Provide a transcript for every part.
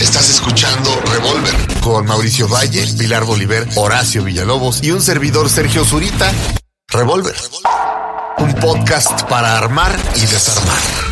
Estás escuchando Revolver con Mauricio Valle, Pilar Bolívar, Horacio Villalobos y un servidor Sergio Zurita. Revolver. Un podcast para armar y desarmar.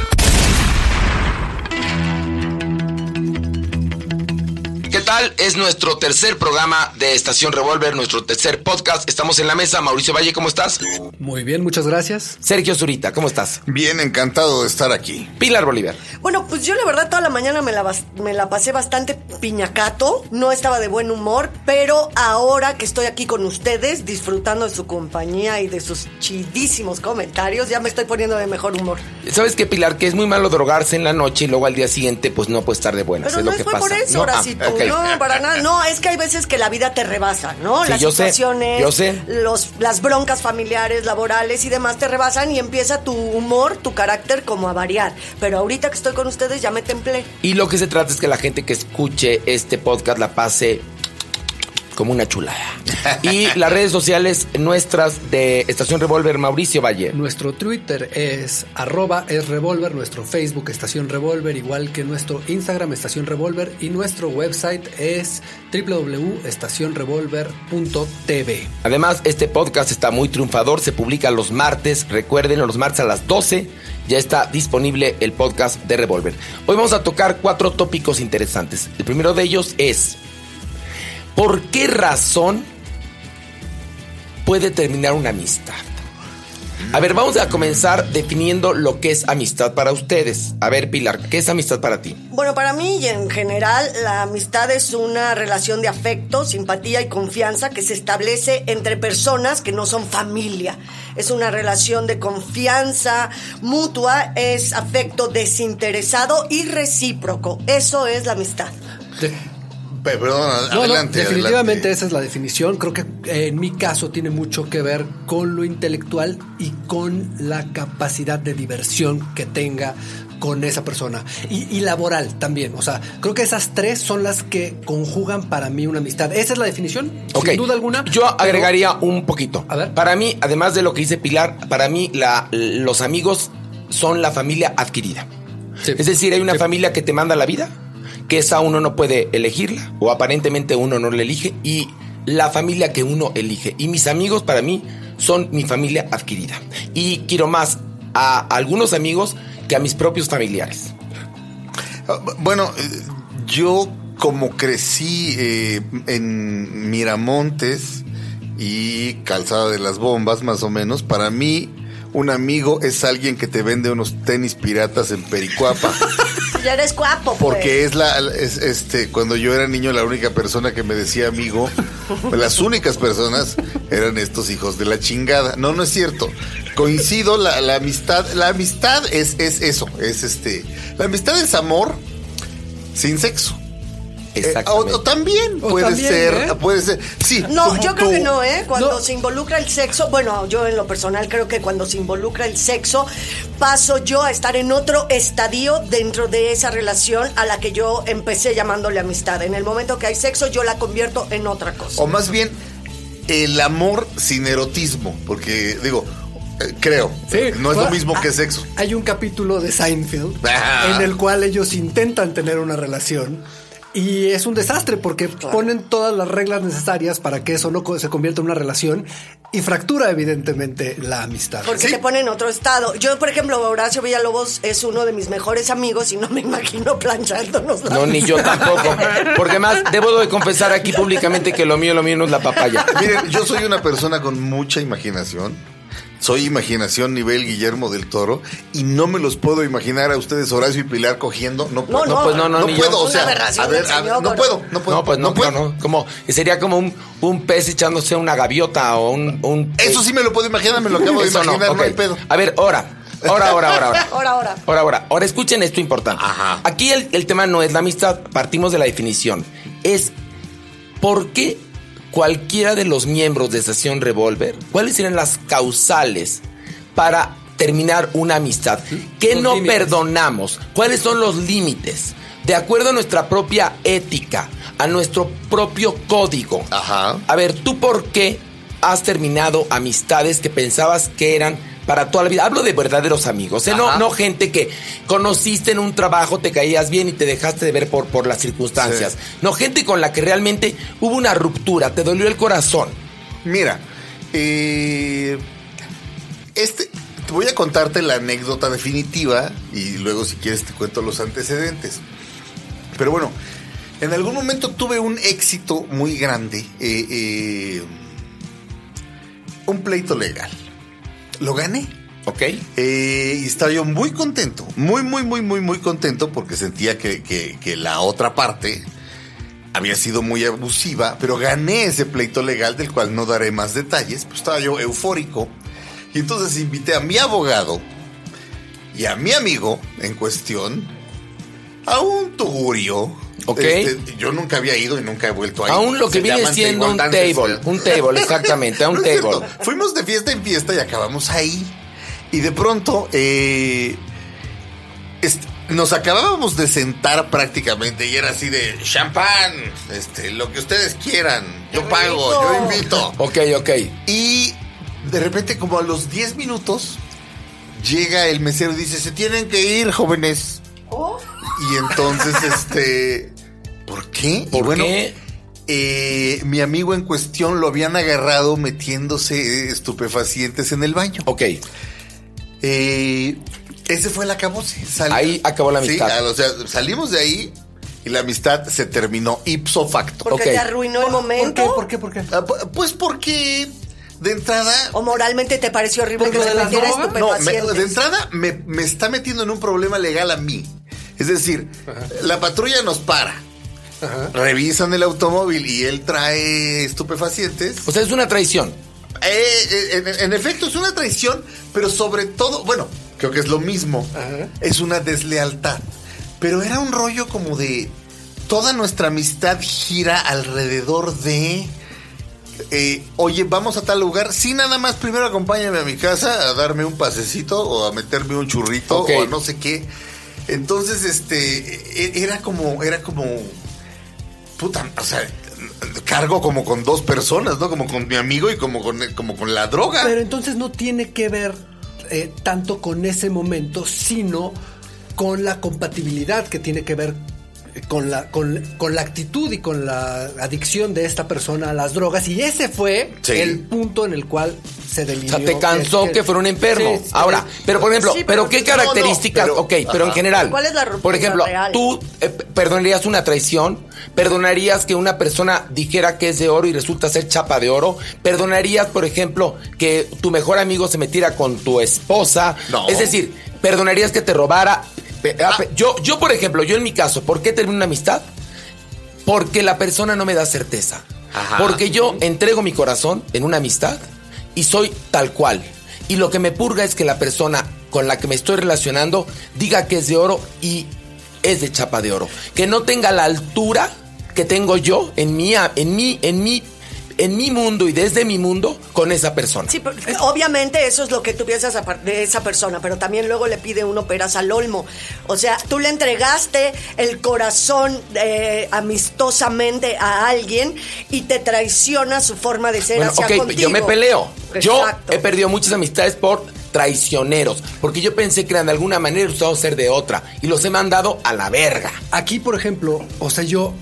Tal? Es nuestro tercer programa de Estación Revolver, nuestro tercer podcast. Estamos en la mesa. Mauricio Valle, ¿cómo estás? Muy bien, muchas gracias. Sergio Zurita, ¿cómo estás? Bien, encantado de estar aquí. Pilar Bolívar. Bueno, pues yo la verdad toda la mañana me la, bas- me la pasé bastante piñacato, no estaba de buen humor, pero ahora que estoy aquí con ustedes, disfrutando de su compañía y de sus chidísimos comentarios, ya me estoy poniendo de mejor humor. ¿Sabes qué, Pilar? Que es muy malo drogarse en la noche y luego al día siguiente, pues no puede estar de buenas. Pero es no lo que fue pasa. por eso, Ah, no, para nada. No, es que hay veces que la vida te rebasa, ¿no? Sí, Las yo sé, situaciones, yo sé. Los, las broncas familiares, laborales y demás te rebasan y empieza tu humor, tu carácter como a variar. Pero ahorita que estoy con ustedes ya me templé. Y lo que se trata es que la gente que escuche este podcast la pase como una chulada. Y las redes sociales nuestras de Estación Revolver, Mauricio Valle. Nuestro Twitter es arroba es revolver, nuestro Facebook Estación Revolver, igual que nuestro Instagram Estación Revolver y nuestro website es www.estacionrevolver.tv. Además, este podcast está muy triunfador, se publica los martes, recuerden, los martes a las 12 ya está disponible el podcast de Revolver. Hoy vamos a tocar cuatro tópicos interesantes. El primero de ellos es, ¿por qué razón puede terminar una amistad? A ver, vamos a comenzar definiendo lo que es amistad para ustedes. A ver, Pilar, ¿qué es amistad para ti? Bueno, para mí y en general, la amistad es una relación de afecto, simpatía y confianza que se establece entre personas que no son familia. Es una relación de confianza mutua, es afecto desinteresado y recíproco. Eso es la amistad. Perdón, No, no, adelante. definitivamente adelante. esa es la definición. Creo que eh, en mi caso tiene mucho que ver con lo intelectual y con la capacidad de diversión que tenga con esa persona. Y, y laboral también. O sea, creo que esas tres son las que conjugan para mí una amistad. Esa es la definición, Ok. sin duda alguna. Yo pero- agregaría un poquito. A ver. Para mí, además de lo que dice Pilar, para mí la, los amigos son la familia adquirida. Sí. Es decir, hay una Sí. familia que te manda la vida, que esa uno no puede elegirla, o aparentemente uno no la elige, y la familia que uno elige. Y mis amigos para mí son mi familia adquirida. Y quiero más a algunos amigos que a mis propios familiares. Ah, Bueno, eh, yo como crecí eh, en Miramontes y Calzada de las Bombas, más o menos, para mí un amigo es alguien que te vende unos tenis piratas en Pericuapa. Ya eres guapo, pues. Porque es la, es, este, cuando yo era niño, la única persona que me decía amigo, las únicas personas eran estos hijos de la chingada. No, no es cierto. Coincido, la, la amistad, la amistad es, es eso, es este, la amistad es amor sin sexo. Eh, o, Exactamente. o también O puede también, ser, ¿eh? puede ser. Sí, No, yo creo tú. que no, ¿eh? Cuando No. se involucra el sexo, bueno, yo en lo personal creo que cuando se involucra el sexo, paso yo a estar en otro estadio dentro de esa relación a la que yo empecé llamándole amistad. En el momento que hay sexo, yo la convierto en otra cosa. O más bien, el amor sin erotismo, porque digo, eh, creo, Sí. no es lo mismo que ah, sexo. Hay un capítulo de Seinfeld Ah. en el cual ellos intentan tener una relación. Y es un desastre porque ponen todas las reglas necesarias para que eso no co- se convierta en una relación y fractura evidentemente la amistad. Porque Sí. te pone en otro estado. Yo, por ejemplo, Horacio Villalobos es uno de mis mejores amigos y no me imagino planchándonos la No, ni yo tampoco. Porque más, debo de confesar aquí públicamente que lo mío, lo mío no es la papaya. Miren, yo soy una persona con mucha imaginación. Soy imaginación nivel Guillermo del Toro y no me los puedo imaginar a ustedes Horacio y Pilar cogiendo. No puedo. No, pues no, no, no puedo, yo. o sea, a ver, a ver, no puedo, no puedo. No, pues no, puedo. no, no. Como, sería como un, un pez echándose una gaviota o un... un Eso sí me lo puedo imaginar, me lo acabo de no, imaginar, no, ok. hay pedo. A ver, ahora. Ahora, ahora, ahora, ahora. Ahora, ahora. Ahora, ahora. Ahora escuchen esto importante. Ajá. Aquí el, el tema no es la amistad, partimos de la definición. Es por qué cualquiera de los miembros de Estación Revolver, ¿cuáles serían las causales para terminar una amistad? ¿Qué no límites. perdonamos? ¿Cuáles son los límites? De acuerdo a nuestra propia ética, a nuestro propio código. Ajá. A ver, ¿tú por qué has terminado amistades que pensabas que eran para toda la vida. Hablo de verdaderos amigos, ¿eh? no, no gente que conociste en un trabajo, te caías bien y te dejaste de ver por, por las circunstancias. Sí. No, gente con la que realmente hubo una ruptura, te dolió el corazón. Mira, eh, este, voy a contarte la anécdota definitiva y luego si quieres te cuento los antecedentes. Pero bueno, en algún momento tuve un éxito muy grande, eh, eh, un pleito legal. Lo gané. ¿Ok? Eh, y estaba yo muy contento, muy, muy, muy, muy, muy contento porque sentía que, que- que la otra parte había sido muy abusiva, pero gané ese pleito legal del cual no daré más detalles, pues estaba yo eufórico. Y entonces invité a mi abogado y a mi amigo en cuestión a un tugurio. Ok. Este, yo nunca había ido y nunca he vuelto a ir. Aún lo que Se viene siendo un table, ¿verdad? un table, exactamente, a un No table. Fuimos de fiesta en fiesta y acabamos ahí. Y de pronto eh, nos acabábamos de sentar prácticamente y era así de champán, este, lo que ustedes quieran, yo pago, yo invito. Ok, ok. Y de repente como a los 10 minutos llega el mesero y dice, se tienen que ir jóvenes. Y entonces, este, ¿por qué? Y ¿Por bueno, qué? eh, mi amigo en cuestión lo habían agarrado metiéndose estupefacientes en el baño. Ok. Eh, ese fue el acabose. Sal- Ahí acabó la Sí, amistad. o sea, salimos de ahí y la amistad se terminó ipso facto. Porque te arruinó el ¿Por qué? momento. ¿Por qué? ¿Por qué? Ah, pu- Pues porque de entrada... O moralmente te pareció horrible ¿Por que de drogas? No, me- de entrada me, me está metiendo en un problema legal a mí. Es decir, la patrulla nos para. Ajá. Revisan el automóvil y él trae estupefacientes. O sea, es una traición. Eh, eh, en, en efecto, es una traición, pero sobre todo, bueno, creo que es lo mismo. Ajá. Es una deslealtad. Pero era un rollo como de toda nuestra amistad gira alrededor de. eh, oye, vamos a tal lugar. Sí, nada más, primero acompáñame a mi casa a darme un pasecito o a meterme un churrito o a no sé qué. Entonces, este, e- era como, era como, puta, o sea, cargo como con dos personas, ¿no? Como con mi amigo y como con, como con la droga. Pero entonces no tiene que ver eh, tanto con ese momento, sino con la compatibilidad que tiene que ver con la, con, con la actitud y con la adicción de esta persona a las drogas. Y ese fue Sí. el punto en el cual se O delineó. sea, te cansó que, fuera un enfermo. Sí, sí. Ahora, pero por ejemplo, Sí, pero, pero- qué no, características, no, pero- ok, pero en general. ¿Cuál es la ruptura Por ejemplo, real? tú eh, perdonarías una traición, perdonarías que una persona dijera que es de oro y resulta ser chapa de oro, perdonarías, por ejemplo, que tu mejor amigo se metiera con tu esposa, No. es decir, perdonarías que te robara. Ah, Yo, yo, por ejemplo, yo en mi caso, ¿por qué termino una amistad? Porque la persona no me da certeza. Ajá. Porque yo entrego mi corazón en una amistad y soy tal cual. Y lo que me purga es que la persona con la que me estoy relacionando diga que es de oro y es de chapa de oro. Que no tenga la altura que tengo yo en mi, en mi, en mi, en mi mundo y desde mi mundo con esa persona. Sí, pero obviamente eso es lo que tú piensas de esa persona, pero también luego le pide uno peras al olmo. O sea, tú le entregaste el corazón eh, amistosamente a alguien y te traiciona su forma de ser Bueno, hacia ok, contigo. yo me peleo. Yo he perdido muchas amistades por traicioneros, porque yo pensé que eran de alguna manera usados ser de otra y los he mandado a la verga. Aquí, por ejemplo, o sea, yo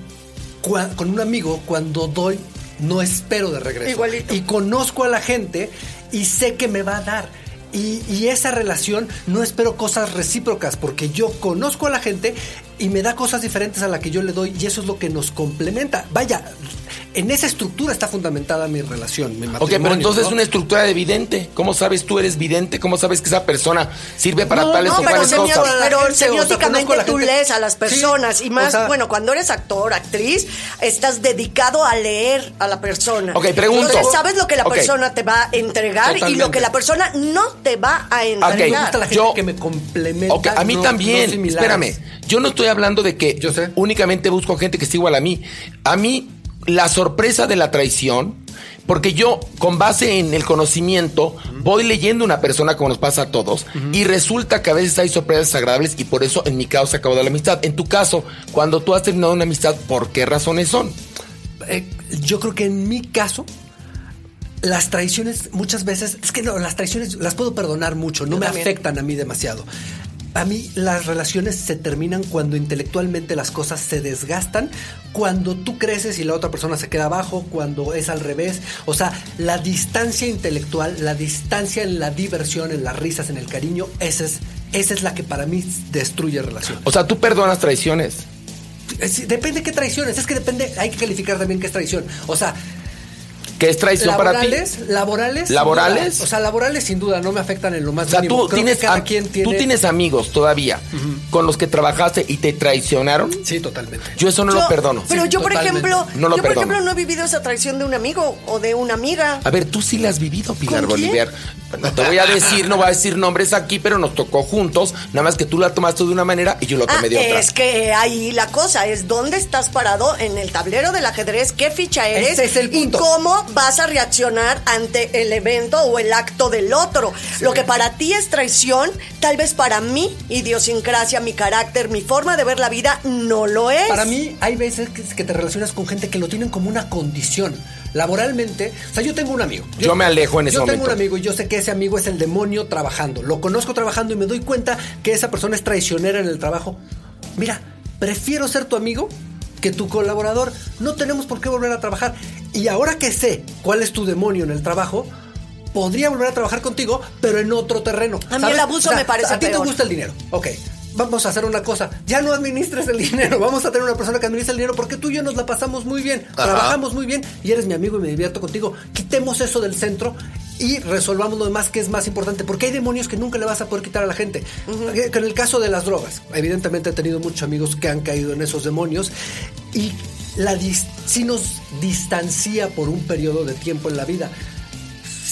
con un amigo, cuando doy, no espero de regreso. Igualito. Y conozco a la gente y sé que me va a dar. Y, y esa relación no espero cosas recíprocas, porque yo conozco a la gente y me da cosas diferentes a la que yo le doy y eso es lo que nos complementa. Vaya, en esa estructura está fundamentada mi relación, mi Ok, matrimonio. pero entonces ¿no? es una estructura de vidente. ¿Cómo sabes tú eres vidente? ¿Cómo sabes que esa persona sirve para No, tales no, o No, pero, semio- cosas? pero gente, o sea, semióticamente tú gente. lees a las Sí, personas y más, o sea- bueno, cuando eres actor, actriz, estás dedicado a leer a la persona. Ok, pregunto. Entonces sabes lo que la Ok. persona te va a entregar y lo que la persona no te va a Me entregar. gusta la gente Yo- que me complementa. Ok, a mí también. Espérame. Yo no estoy hablando de que Yo sé. únicamente busco gente que esté igual a mí. A mí, la sorpresa de la traición, porque yo, con base en el conocimiento, voy leyendo una persona como nos pasa a todos, y resulta que a veces hay sorpresas agradables, y por eso en mi caso se acabó de la amistad. En tu caso, cuando tú has terminado una amistad, ¿por qué razones son? Eh, yo creo que en mi caso las traiciones muchas veces, es que no, las traiciones las puedo perdonar mucho, no Yo me también. afectan a mí demasiado. A mí las relaciones se terminan cuando intelectualmente las cosas se desgastan, cuando tú creces y la otra persona se queda abajo, cuando es al revés. O sea, la distancia intelectual, la distancia en la diversión, en las risas, en el cariño, esa es, esa es la que para mí destruye relaciones. O sea, tú perdonas traiciones. Es- depende qué traiciones, es que depende, hay que calificar también qué es traición. O sea, ¿Qué es traición para ti? laborales, laborales, o sea, laborales sin duda no me afectan en lo más O sea, mínimo. tú Creo tienes, que cada am- quien tiene tú tienes amigos todavía con los que trabajaste y te traicionaron. Sí, totalmente. Yo eso no Yo- lo perdono. Pero Sí, yo, por totalmente. ejemplo, No lo yo, por perdono. ejemplo, no he vivido esa traición de un amigo o de una amiga. A ver, tú sí la has vivido, Pilar. Bolívar. No te voy a decir, no voy a decir nombres aquí, pero nos tocó juntos. Nada más que tú la tomaste de una manera y yo lo Ah, tomé de otra. es que ahí la cosa es dónde estás parado en el tablero del ajedrez, qué ficha eres Ese es el y punto. cómo vas a reaccionar ante el evento o el acto del otro. Lo que para ti es traición, tal vez para mí, idiosincrasia, mi carácter, mi forma de ver la vida, no lo es. Para mí hay veces que, te relacionas con gente que lo tienen como una condición. Laboralmente, o sea, yo tengo un amigo. Yo me alejo en ese Yo tengo momento. un amigo y yo sé que ese amigo es el demonio trabajando. Lo conozco trabajando y me doy cuenta que esa persona es traicionera en el trabajo. Mira, prefiero ser tu amigo que tu colaborador. No tenemos por qué volver a trabajar. Y ahora que sé cuál es tu demonio en el trabajo, podría volver a trabajar contigo, pero en otro terreno. A mí el abuso me parece A ti te gusta el dinero. Ok. Vamos a hacer una cosa. Ya no administres el dinero. Vamos a tener una persona que administre el dinero porque tú y yo nos la pasamos muy bien. Ajá. Trabajamos muy bien y eres mi amigo y me divierto contigo. Quitemos eso del centro y resolvamos lo demás que es más importante. Porque hay demonios que nunca le vas a poder quitar a la gente. Que- que En el caso de las drogas, evidentemente he tenido muchos amigos que han caído en esos demonios y la dis- sí nos distancia por un periodo de tiempo en la vida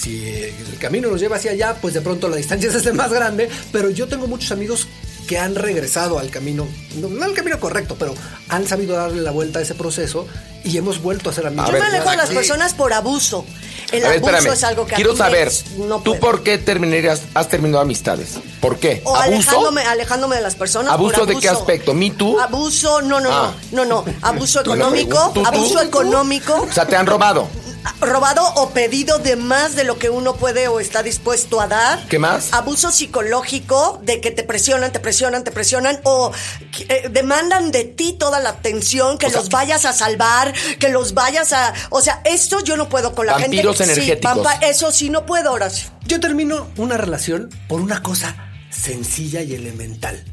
si el camino nos lleva hacia allá, pues de pronto la distancia se hace más grande. Pero yo tengo muchos amigos que han regresado al camino, no, no al camino correcto, pero han sabido darle la vuelta a ese proceso y hemos vuelto a ser amigos. Yo me alejo de las personas por abuso. El A ver, abuso espérame. es algo que Quiero saber, no ¿tú por qué terminarías, has terminado amistades? ¿Por qué? O ¿Abuso? alejándome, alejándome de las personas. ¿Abuso por de qué aspecto? ¿Me too? Abuso, no, no, Ah. no, no, no. Abuso ¿Tú no? económico, ¿Tú, tú? abuso económico, O sea, te han robado. Robado o pedido de más de lo que uno puede o está dispuesto a dar. ¿Qué más? Abuso psicológico, de que te presionan, te presionan, te presionan, o eh, demandan de ti toda la atención, que O sea, los vayas a salvar, que los vayas a. O sea, esto yo no puedo con la Vampiros gente. energéticos. Sí, vampa- eso sí no puedo, Horacio. Yo termino una relación por una cosa sencilla y elemental.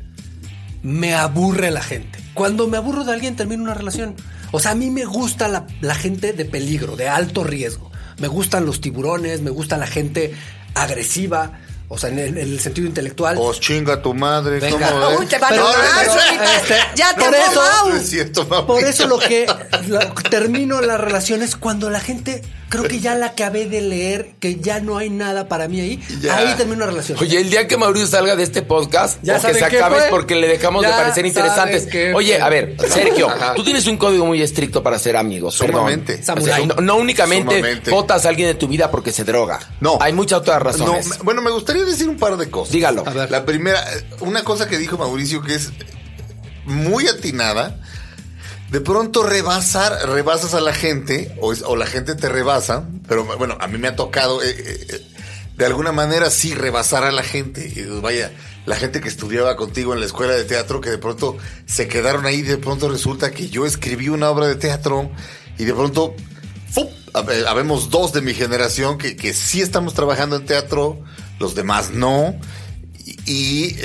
Me aburre la gente. Cuando me aburro de alguien, termino una relación. O sea, a mí me gusta la, la gente de peligro, de alto riesgo. Me gustan los tiburones, me gusta la gente agresiva, o sea, en el, en el sentido intelectual. Os chinga tu madre. Venga. ¿cómo? Uy, te van a este, Ya te por eso-. No es cierto. Por eso lo que lo- termino las relaciones cuando la gente creo que ya la acabé de leer, que ya no hay nada para mí ahí. Ya. Ahí termino una relación. Oye, el día que Mauricio salga de este podcast, Ya o que se acabe es porque le dejamos de parecer interesantes. Oye, a ver, Sergio, Ajá. tú tienes un código muy estricto para ser amigos. perdón. Sumamente. O sea, Samurái. no, no únicamente Sumamente. votas a alguien de tu vida porque se droga. No. Hay muchas otras razones. No, bueno, me gustaría decir un par de cosas. Dígalo. A ver. La primera, una cosa que dijo Mauricio que es muy atinada. De pronto rebasar, rebasas a la gente, o, o la gente te rebasa, pero bueno, a mí me ha tocado, eh, eh, eh, de alguna manera sí rebasar a la gente. Y, vaya, la gente que estudiaba contigo en la escuela de teatro, que de pronto se quedaron ahí, de pronto resulta que yo escribí una obra de teatro y de pronto ¡fup! Hab- Habemos dos de mi generación que, que sí estamos trabajando en teatro, los demás no, y,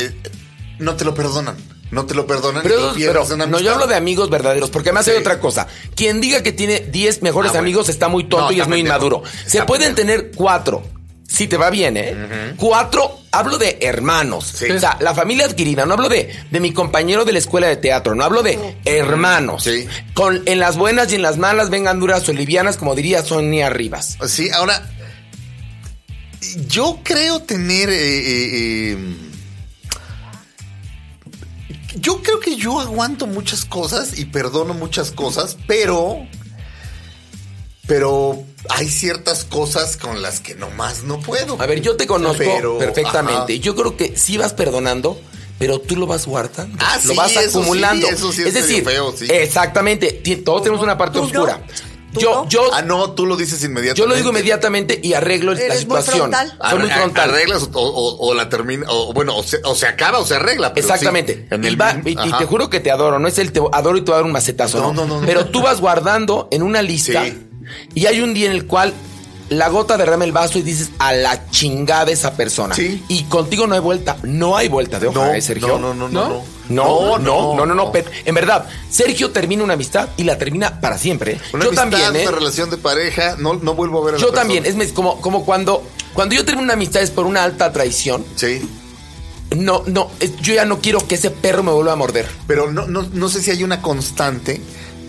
no te lo perdonan. No te lo perdonan. Pero, y no, yo hablo de amigos verdaderos, porque además hay Sí. otra cosa. Quien diga que tiene 10 mejores Ah, bueno. amigos está muy tonto No, y es muy inmaduro. Se pueden tener cuatro. Si te va bien, ¿eh? Cuatro, hablo de hermanos. Sí. O sea, la familia adquirida. No hablo de, de mi compañero de la escuela de teatro. No hablo de hermanos. Sí. Con, en las buenas y en las malas vengan duras o livianas, como diría Sonia Rivas. Sí, ahora, yo creo tener... eh, eh, eh, yo creo que yo aguanto muchas cosas y perdono muchas cosas, pero... Pero hay ciertas cosas con las que nomás no puedo. A ver, yo te conozco Pero, perfectamente. ajá. Yo creo que sí vas perdonando, pero tú lo vas guardando. Ah, lo sí, vas eso sí, acumulando. eso sí es es decir, feo, sí. exactamente. Todos tenemos una parte ¿Tú no? Oscura. ¿Tú Yo, no? yo, Ah, no, tú lo dices inmediatamente. yo lo digo inmediatamente y arreglo la Eres muy situación. frontal. Soy muy frontal. Arreglas o, o- o la termina, o bueno, o se, o se acaba o se arregla. pero Exactamente. sí, en y, el va- y- te juro que te adoro. No es el te adoro y te voy a dar un macetazo. No, No, no, no, no. Pero tú vas guardando en una lista Sí. y hay un día en el cual la gota derrama el vaso y dices a la chingada esa persona. Sí. Y contigo no hay vuelta. No hay vuelta de hoja, No, ¿eh, Sergio? no, no, no, no, ¿No? No, no, no, no, no, Pep. En verdad, Sergio termina una amistad y la termina para siempre. ¿eh? Una yo amistad, también, ¿eh? una relación de pareja, no, no vuelvo a ver a la Yo también. persona. Es como, como cuando, cuando yo termino una amistad es por una alta traición. Sí. No, no, yo ya no quiero que ese perro me vuelva a morder. Pero no, no, no sé si hay una constante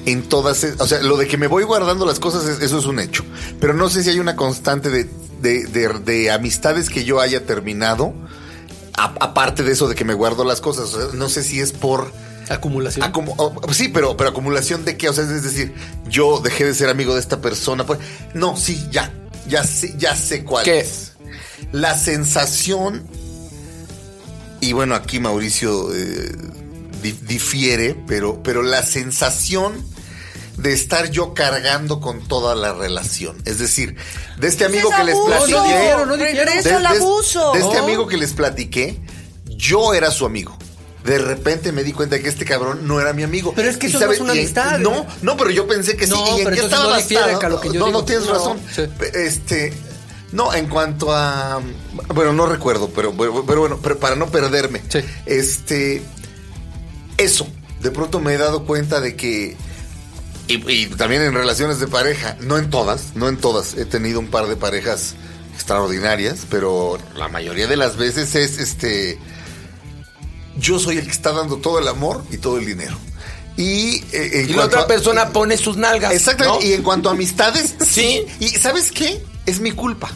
en todas. es- O sea, lo de que me voy guardando las cosas, es- eso es un hecho. Pero no sé si hay una constante de, de, de- de amistades que yo haya terminado. a- aparte de eso de que me guardo las cosas. O sea, no sé si es por. Acumulación. sí, pero, pero acumulación de qué? O sea, es decir, yo dejé de ser amigo de esta persona. Pues, no, sí, ya. Ya sé, ya sé cuál ¿Qué? es. La sensación. Y bueno, aquí Mauricio eh, di- difiere, pero, pero la sensación de estar yo cargando con toda la relación. Es decir, de este amigo es que les. No, no platiqué. no de, al de- abuso. de este No. amigo que les platiqué, yo era su amigo. De repente me di cuenta que este cabrón no era mi amigo. Pero es que ¿Y eso no sabe- es una amistad. No, no, pero yo pensé que sí. No, ¿Y en qué estaba no basado? a lo que yo no, digo. no tienes No, razón. sí. Este, no, en cuanto a, bueno, no recuerdo, pero, pero, pero bueno, pero para no perderme, Sí. este, eso, de pronto me he dado cuenta de que y, y también en relaciones de pareja, no en todas, no en todas. He tenido un par de parejas extraordinarias, pero la mayoría de las veces es este. Yo soy el que está dando todo el amor y todo el dinero. Y, eh, en Y la otra a- persona pone sus nalgas. Exactamente. ¿no? Y en cuanto a amistades, Sí. ¿Y sabes qué? Es mi culpa.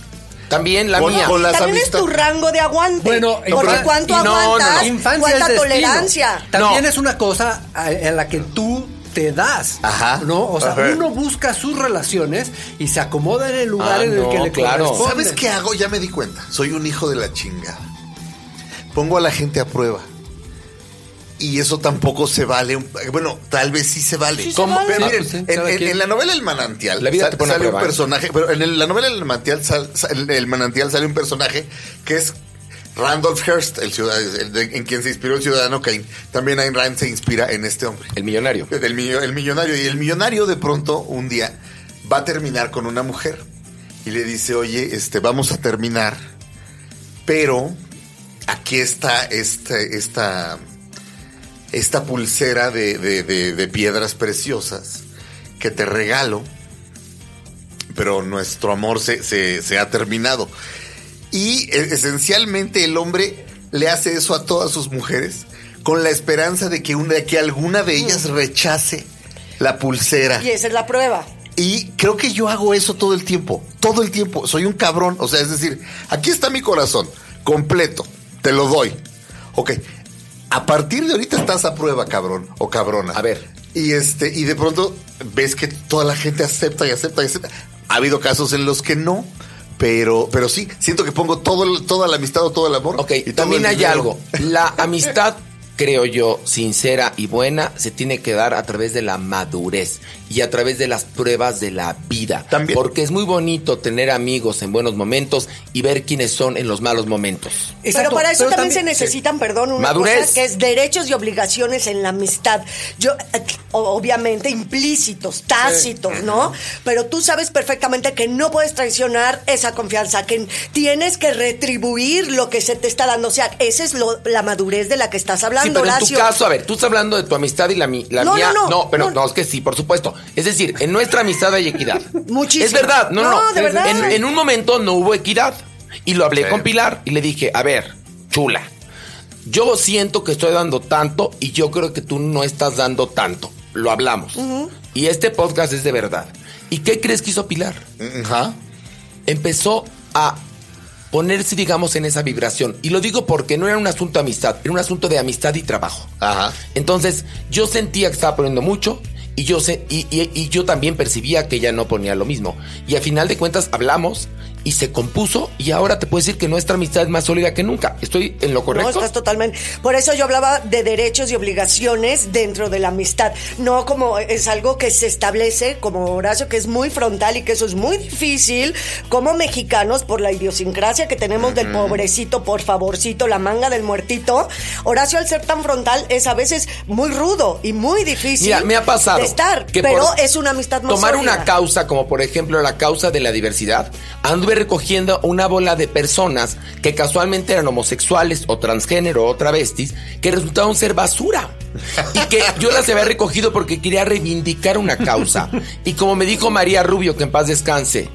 También la Con- mía. con las También es tu rango de aguante. Bueno, porque cuánto no, no, aguantas, no. Infancia cuánta tolerancia. También No. es una cosa a la que tú te das. Ajá. ¿No? O sea, Ajá. uno busca sus relaciones y se acomoda en el lugar Ah, en el no, que le claro. corresponde. ¿Sabes qué hago? Ya me di cuenta. Soy un hijo de la chingada. Pongo a la gente a prueba. Y eso tampoco se vale. un- Bueno, tal vez sí se vale. Sí se ¿Cómo? vale. Pero Ah, miren, pues sí, en, la novela El Manantial La vida sal- te pone a sale un prueba, ¿eh? personaje, pero en el- la novela El Manantial, sal- sal- el Manantial sale un personaje que es Randolph Hearst, el ciudad, el de- en quien se inspiró el ciudadano Kane. También Ayn Rand se inspira en este hombre. El millonario. Millo- el millonario. Y el millonario de pronto, un día, va a terminar con una mujer. Y le dice, oye, este, vamos a terminar. Pero aquí está este, esta, esta pulsera de, de- de- de piedras preciosas que te regalo. Pero nuestro amor se, se- se ha terminado. Y e- esencialmente el hombre le hace eso a todas sus mujeres con la esperanza de que, una, de que alguna de ellas rechace la pulsera. Y esa es la prueba. Y creo que yo hago eso todo el tiempo, todo el tiempo. Soy un cabrón, o sea, es decir, aquí está mi corazón, completo, te lo doy. Ok, a partir de ahorita estás a prueba, cabrón o cabrona. A ver. Y este, y de pronto ves que toda la gente acepta y acepta y acepta. Ha habido casos en los que no, pero, pero sí, siento que pongo todo, toda la amistad o todo el amor. Ok, y también hay algo. La amistad, creo yo, sincera y buena, se tiene que dar a través de la madurez y a través de las pruebas de la vida. También. Porque es muy bonito tener amigos en buenos momentos y ver quiénes son en los malos momentos. Exacto, pero para eso pero también, se necesitan, perdón, una Madurez. cosa que es derechos y obligaciones en la amistad. Yo, eh, obviamente, implícitos, tácitos, ¿no? Pero tú sabes perfectamente que no puedes traicionar esa confianza, que tienes que retribuir lo que se te está dando. O sea, esa es lo- la madurez de la que estás hablando, Sí, pero en tu caso, a ver, tú estás hablando de tu amistad y la, mi- la No, mía. no, no, pero no. no, es que sí, por supuesto. Es decir, en nuestra amistad hay equidad. Muchísimo. Es verdad, no, no, No, no. de verdad. En, en un momento no hubo equidad. Y lo hablé Sí. con Pilar y le dije, a ver, chula, yo siento que estoy dando tanto y yo creo que tú no estás dando tanto. Lo hablamos. Y este podcast es de verdad. ¿Y qué crees que hizo Pilar? Ajá. empezó a ponerse, digamos, en esa vibración. Y lo digo porque no era un asunto de amistad, era un asunto de amistad y trabajo. Ajá. Entonces, yo sentía que estaba poniendo mucho y yo, sé, y, y- y yo también percibía que ella no ponía lo mismo. Y al final de cuentas hablamos y se compuso y ahora te puedo decir que nuestra amistad es más sólida que nunca. ¿Estoy en lo No, correcto? estás totalmente. Por eso yo hablaba de derechos y obligaciones dentro de la amistad. No como es algo que se establece, como Horacio, que es muy frontal y que eso es muy difícil, como mexicanos, por la idiosincrasia que tenemos del pobrecito, por favorcito, la manga del muertito. Horacio, al ser tan frontal, es a veces muy rudo y muy difícil. Mira, me ha pasado de estar, que pero es una amistad más Tomar sólida. una causa como por ejemplo la causa de la diversidad, anduve recogiendo una bola de personas que casualmente eran homosexuales o transgénero o travestis que resultaron ser basura. Y que yo las había recogido porque quería reivindicar una causa. Y como me dijo María Rubio, que en paz descanse,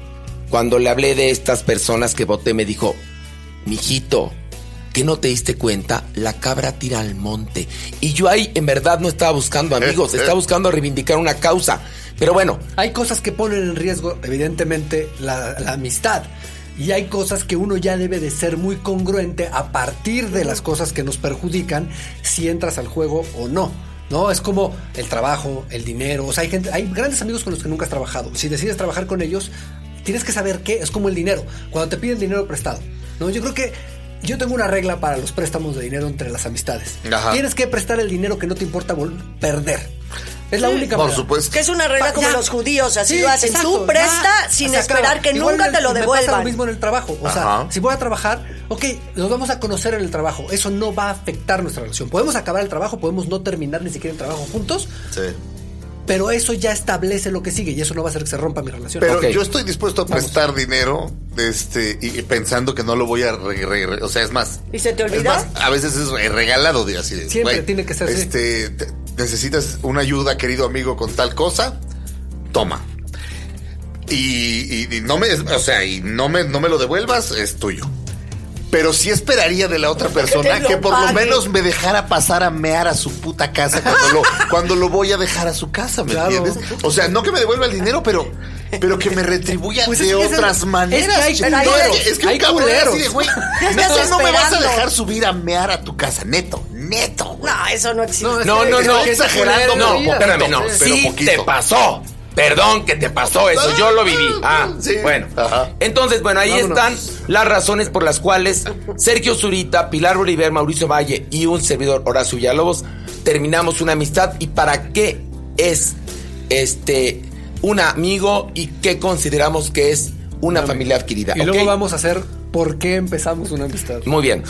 cuando le hablé de estas personas que voté, me dijo, mijito, que no te diste cuenta, la cabra tira al monte. Y yo ahí en verdad no estaba buscando amigos, estaba buscando reivindicar una causa. Pero bueno, Hay cosas que ponen en riesgo, evidentemente, la, la amistad. Y hay cosas que uno ya debe de ser muy congruente a partir de las cosas que nos perjudican si entras al juego o no. ¿No? Es como el trabajo, el dinero. O sea, hay gente, hay grandes amigos con los que nunca has trabajado. Si decides trabajar con ellos, tienes que saber qué es como el dinero. Cuando te piden dinero prestado. ¿No? Yo creo que yo tengo una regla para los préstamos de dinero entre las amistades. Ajá. Tienes que prestar el dinero que no te importa perder. Es la única Por manera. supuesto. Que es una regla Pa- como ya. los judíos, así Sí, lo hacen. exacto, Tú presta ya, sin esperar que Igual nunca el- te lo Me pasa lo devuelvan. mismo en el trabajo. O sea, Ajá. si voy a trabajar, ok, nos vamos a conocer en el trabajo. Eso no va a afectar nuestra relación. Podemos acabar el trabajo, podemos no terminar ni siquiera el trabajo juntos, Sí. Pero eso ya establece lo que sigue y eso no va a hacer que se rompa mi relación. Pero yo estoy dispuesto a prestar dinero, este, y, pensando que no lo voy a re- re- re- o sea, es más. ¿Y se te es olvida? más, a veces es re- regalado de así de, Siempre tiene que ser así. Este, te- necesitas una ayuda, querido amigo, con tal cosa, toma. Y, y- y no me, o sea, y no me, no me lo devuelvas, es tuyo. Pero sí esperaría de la otra persona te lo que por lo menos me dejara pasar a mear a su puta casa cuando lo, cuando lo voy a dejar a su casa, ¿me Claro. entiendes? O sea, no que me devuelva el dinero, pero, pero que me retribuya Pues es de es otras es que maneras. hay chico. No, es que, es que un hay cabrón así de, güey, neta, no me vas a dejar subir a mear a tu casa, neto, neto, güey. No, eso no existe. No, no, no, no, exagerando, no, poquito, espérame, no, pero sí poquito. te pasó. Perdón que te pasó eso, yo lo viví. Ah, Sí. bueno. Ajá. Entonces, bueno, ahí Vámonos. están las razones por las cuales Sergio Zurita, Pilar Bolívar, Mauricio Valle y un servidor Horacio Villalobos terminamos una amistad y para qué es este un amigo y qué consideramos que es una familia adquirida. Y luego ¿ok? vamos a hacer por qué empezamos una amistad. Muy bien.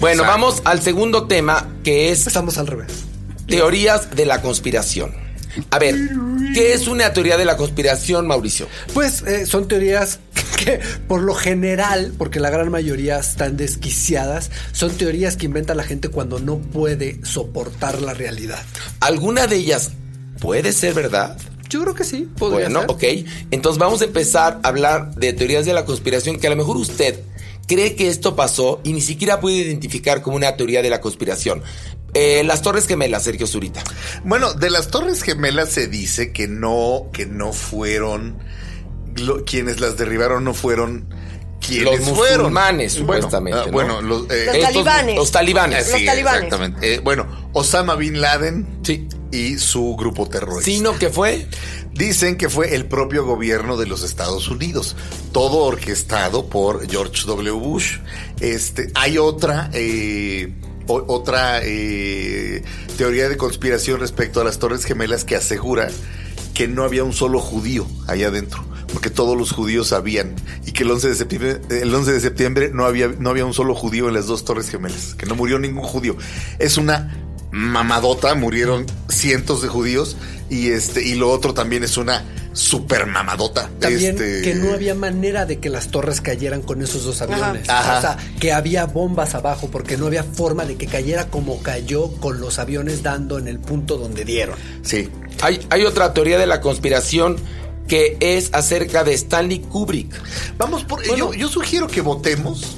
Bueno, Exacto. vamos al segundo tema que es Empezamos al revés. Teorías de la conspiración. A ver, ¿qué es una teoría de la conspiración, Mauricio? Pues eh, son teorías que por lo general, porque la gran mayoría están desquiciadas, son teorías que inventa la gente cuando no puede soportar la realidad. ¿Alguna de ellas puede ser verdad? Yo creo que sí, podría Bueno, ser. ok. Entonces vamos a empezar a hablar de teorías de la conspiración que a lo mejor usted cree que esto pasó y ni siquiera puede identificar como una teoría de la conspiración. Eh, las Torres Gemelas, Sergio Zurita. Bueno, de las Torres Gemelas se dice que no, que no fueron lo- quienes las derribaron, no fueron quienes Los fueron. musulmanes, Bueno, supuestamente, ah, ¿no? Bueno, los, eh, Los estos- talibanes. Los talibanes. Los sí, talibanes. Exactamente. Eh, bueno, Osama Bin Laden Sí. y su grupo terrorista. Sino que fue Dicen que fue el propio gobierno de los Estados Unidos, todo orquestado por George W. Bush. Este, hay otra, eh, otra eh, teoría de conspiración respecto a las Torres Gemelas que asegura que no había un solo judío allá adentro, porque todos los judíos sabían y que el 11 de septiembre, el 11 de septiembre no había, no había un solo judío en las dos Torres Gemelas, que no murió ningún judío. Es una mamadota, murieron cientos de judíos y este y lo otro también es una super mamadota. También Este, que no había manera de que las torres cayeran con esos dos aviones. Ajá. O sea, que había bombas abajo porque no había forma de que cayera como cayó con los aviones dando en el punto donde dieron. Sí. Hay, hay otra teoría de la conspiración que es acerca de Stanley Kubrick. Vamos por Bueno. yo, yo sugiero que votemos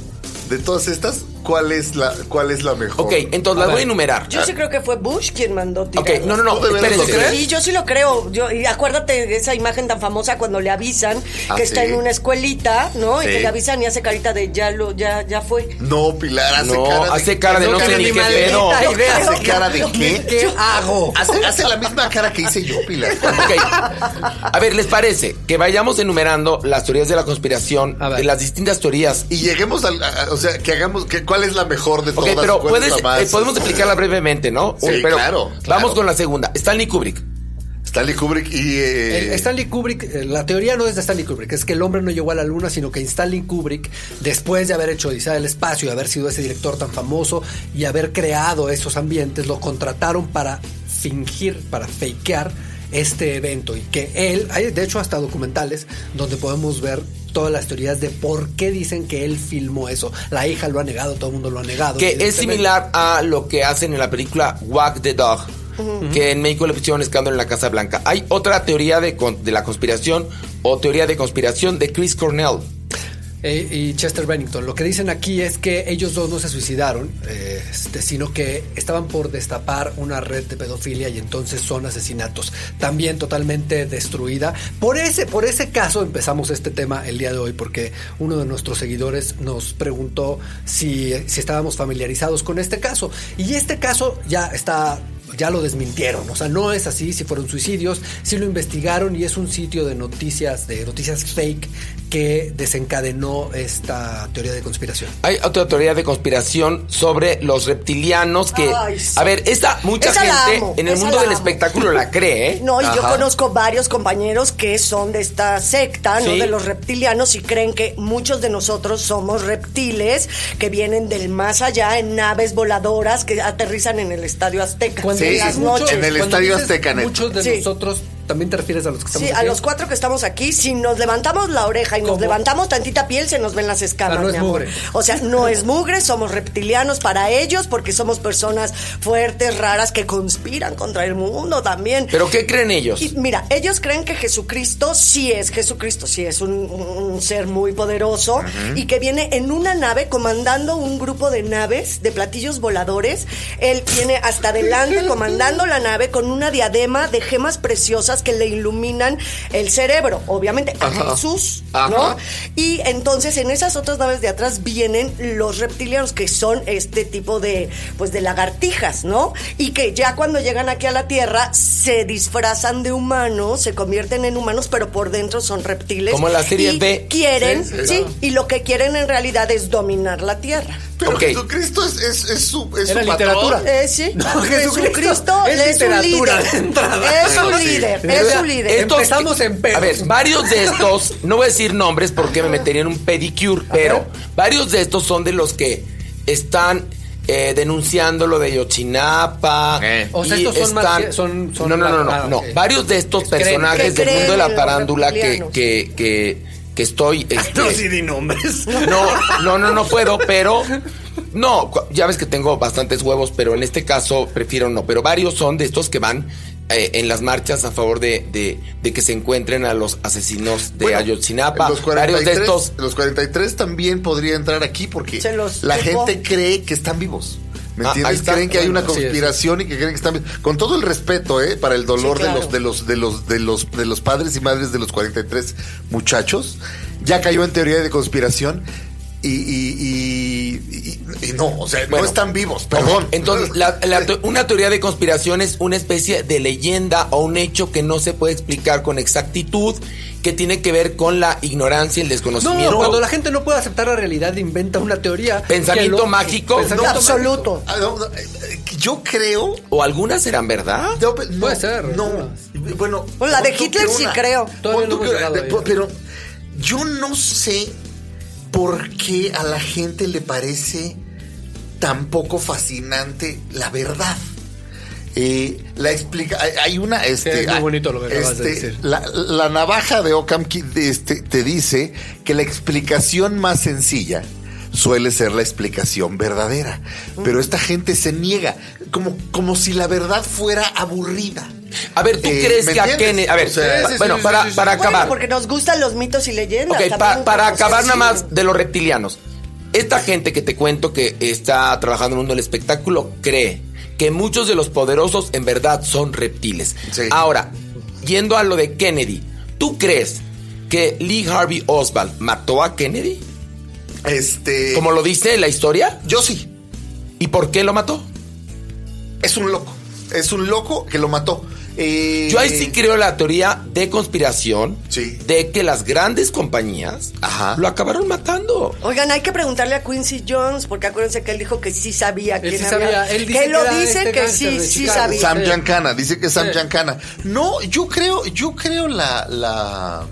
de todas estas cuál es la, cuál es la mejor. Ok, entonces las voy a enumerar. Yo sí creo que fue Bush quien mandó tirar. Ok, no, no, no. Sí, yo sí lo creo. Yo, y acuérdate de esa imagen tan famosa cuando le avisan Ah, que está sí. en una escuelita, ¿no? Y que le avisan y hace carita de ya lo, ya, ya fue. No, Pilar, hace No, cara de... hace cara de no sé ni qué pedo. idea. ¿Hace cara de qué? ¿Qué hago? Hace, hace la misma cara que hice yo, Pilar. Ok. A ver, ¿les parece que vayamos enumerando las teorías de la conspiración, de las distintas teorías? Y lleguemos al... a- o sea, que hagamos... Que, ¿Cuál es la mejor de Ok, todas? pero ¿Cuál puedes, es la más? eh, podemos explicarla brevemente, ¿no? Sí, pero claro, Vamos con la segunda. Stanley Kubrick. Stanley Kubrick y... eh, Stanley Kubrick, eh, la teoría no es de Stanley Kubrick, es que el hombre no llegó a la luna, sino que Stanley Kubrick, después de haber hecho Odisea del Espacio y haber sido ese director tan famoso y haber creado esos ambientes, lo contrataron para fingir, para fakear este evento y que él, hay de hecho hasta documentales donde podemos ver todas las teorías de por qué dicen que él filmó eso. La hija lo ha negado, todo el mundo lo ha negado. Que es similar a lo que hacen en la película Walk the Dog. Que en México le pusieron escándalo en la Casa Blanca. Hay otra teoría de, de la conspiración o teoría de conspiración de Chris Cornell. Eh, y Chester Bennington. Lo que dicen aquí es que ellos dos no se suicidaron, eh, este, sino que estaban por destapar una red de pedofilia y entonces son asesinatos. También totalmente destruida. Por ese, por ese caso empezamos este tema el día de hoy, porque uno de nuestros seguidores nos preguntó si, si estábamos familiarizados con este caso. Y este caso ya está ya lo desmintieron. O sea, no es así, si fueron suicidios, si lo investigaron y es un sitio de noticias, de noticias fake que desencadenó esta teoría de conspiración. Hay otra teoría de conspiración sobre los reptilianos que... Ay, sí. A ver, esta mucha Esa gente amo, en el mundo del espectáculo la cree, ¿eh? No, y yo conozco varios compañeros que son de esta secta, ¿no? Sí. De los reptilianos y creen que muchos de nosotros somos reptiles que vienen del más allá en naves voladoras que aterrizan en el Estadio Azteca Cuando Sí, en las noches. en el Estadio Azteca. Muchos de nosotros, ¿también te refieres a los que estamos Sí, a aquí? los cuatro que estamos aquí, si nos levantamos la oreja y nos levantamos tantita piel, se nos ven las escamas. Ah, no es mi amor. mugre. O sea, no es mugre, somos reptilianos para ellos porque somos personas fuertes, raras, que conspiran contra el mundo también. ¿Pero qué creen ellos? Y mira, ellos creen que Jesucristo sí es Jesucristo, sí es un, un ser muy poderoso y que viene en una nave comandando un grupo de naves, de platillos voladores. Él viene hasta adelante comandando la nave con una diadema de gemas preciosas que le iluminan el cerebro, obviamente a. Jesús, Ajá. ¿no? Y entonces en esas otras naves de atrás vienen los reptilianos que son este tipo de pues de lagartijas, ¿no? Y que ya cuando llegan aquí a la Tierra se disfrazan de humanos, se convierten en humanos, pero por dentro son reptiles. Como la serie y B. Quieren, Sí, sí, sí, claro. y lo que quieren en realidad es dominar la Tierra. Pero. Jesucristo es, es, es su, es Era su literatura. patrón. Eh, sí, No, Jesucristo, Jesucristo es, es un literatura líder. de entrada. Es un líder, es un líder. Estos- Empezamos en pedos. A ver, varios de estos, no voy a decir nombres porque me metería en un pedicure, pero varios de estos son de los que están eh, denunciando lo de Yochinapa. Eh. O sea, y estos son están- son- son no, no, no, no, ah, no. Varios de estos personajes del mundo de la que, reptilianos. que, que, que estoy. este, no, sí di nombres. no, no, no, no puedo, pero. No, ya ves que tengo bastantes huevos, pero en este caso prefiero no. Pero varios son de estos que van eh, en las marchas a favor de, de, de que se encuentren a los asesinos de Bueno, Ayotzinapa. Los varios 43, de estos. los 43 también podría entrar aquí porque Se los la gente cree que están vivos. ¿Me Ah, entiendes? está. Creen que hay una conspiración y que creen que están. Con todo el respeto, ¿eh? Para el dolor Sí, claro. de los de los de los de los de los padres y madres de los 43 muchachos, ya cayó en teoría de conspiración. Y, y, y- y- y no, o sea, Bueno. no están vivos, perdón. Entonces, la- la una teoría de conspiración es una especie de leyenda o un hecho que no se puede explicar con exactitud, que tiene que ver con la ignorancia y el No, desconocimiento. cuando la gente no puede aceptar la realidad, inventa una teoría. Pensamiento lo- mágico. Pensamiento No, absoluto. Ah, no, no, eh, yo creo O algunas serán verdad. No, pe- no, Puede ser, No, algunas. bueno. Pues la de Hitler sí creo. Llegado Pero yo no sé por qué a la gente le parece tan poco fascinante la verdad. Eh, la explica, hay, una, este, es muy ah, bonito lo que acabas de este, decir. La, la navaja de Ockham este, te dice que la explicación más sencilla suele ser la explicación verdadera. Pero esta gente se niega, como, como si la verdad fuera aburrida. A ver, ¿tú Eh, crees ¿me que a? Kennedy... A ver, O sea, pa- sí, sí, bueno, sí, para, sí, sí. para Bueno, acabar. porque nos gustan los mitos y leyendas. Ok, también pa- un para acabar nada más de los reptilianos. Esta gente que te cuento que está trabajando en el mundo del espectáculo cree que muchos de los poderosos en verdad son reptiles. Sí. Ahora, yendo a lo de Kennedy, ¿tú crees que Lee Harvey Oswald mató a Kennedy? Este. Como lo dice la historia. Yo sí. ¿Y por qué lo mató? Es un loco. Es un loco que lo mató. Eh, Yo ahí sí creo la teoría de conspiración Sí. de que las grandes compañías Ajá. lo acabaron matando. Oigan, hay que preguntarle a Quincy Jones, porque acuérdense que él dijo que sí sabía quién sí había- sabía, él dice que él lo dice este que sí, sí sabía. Sam. Giancana, dice que Sam Sí. Giancana. No, yo creo, yo creo la, la.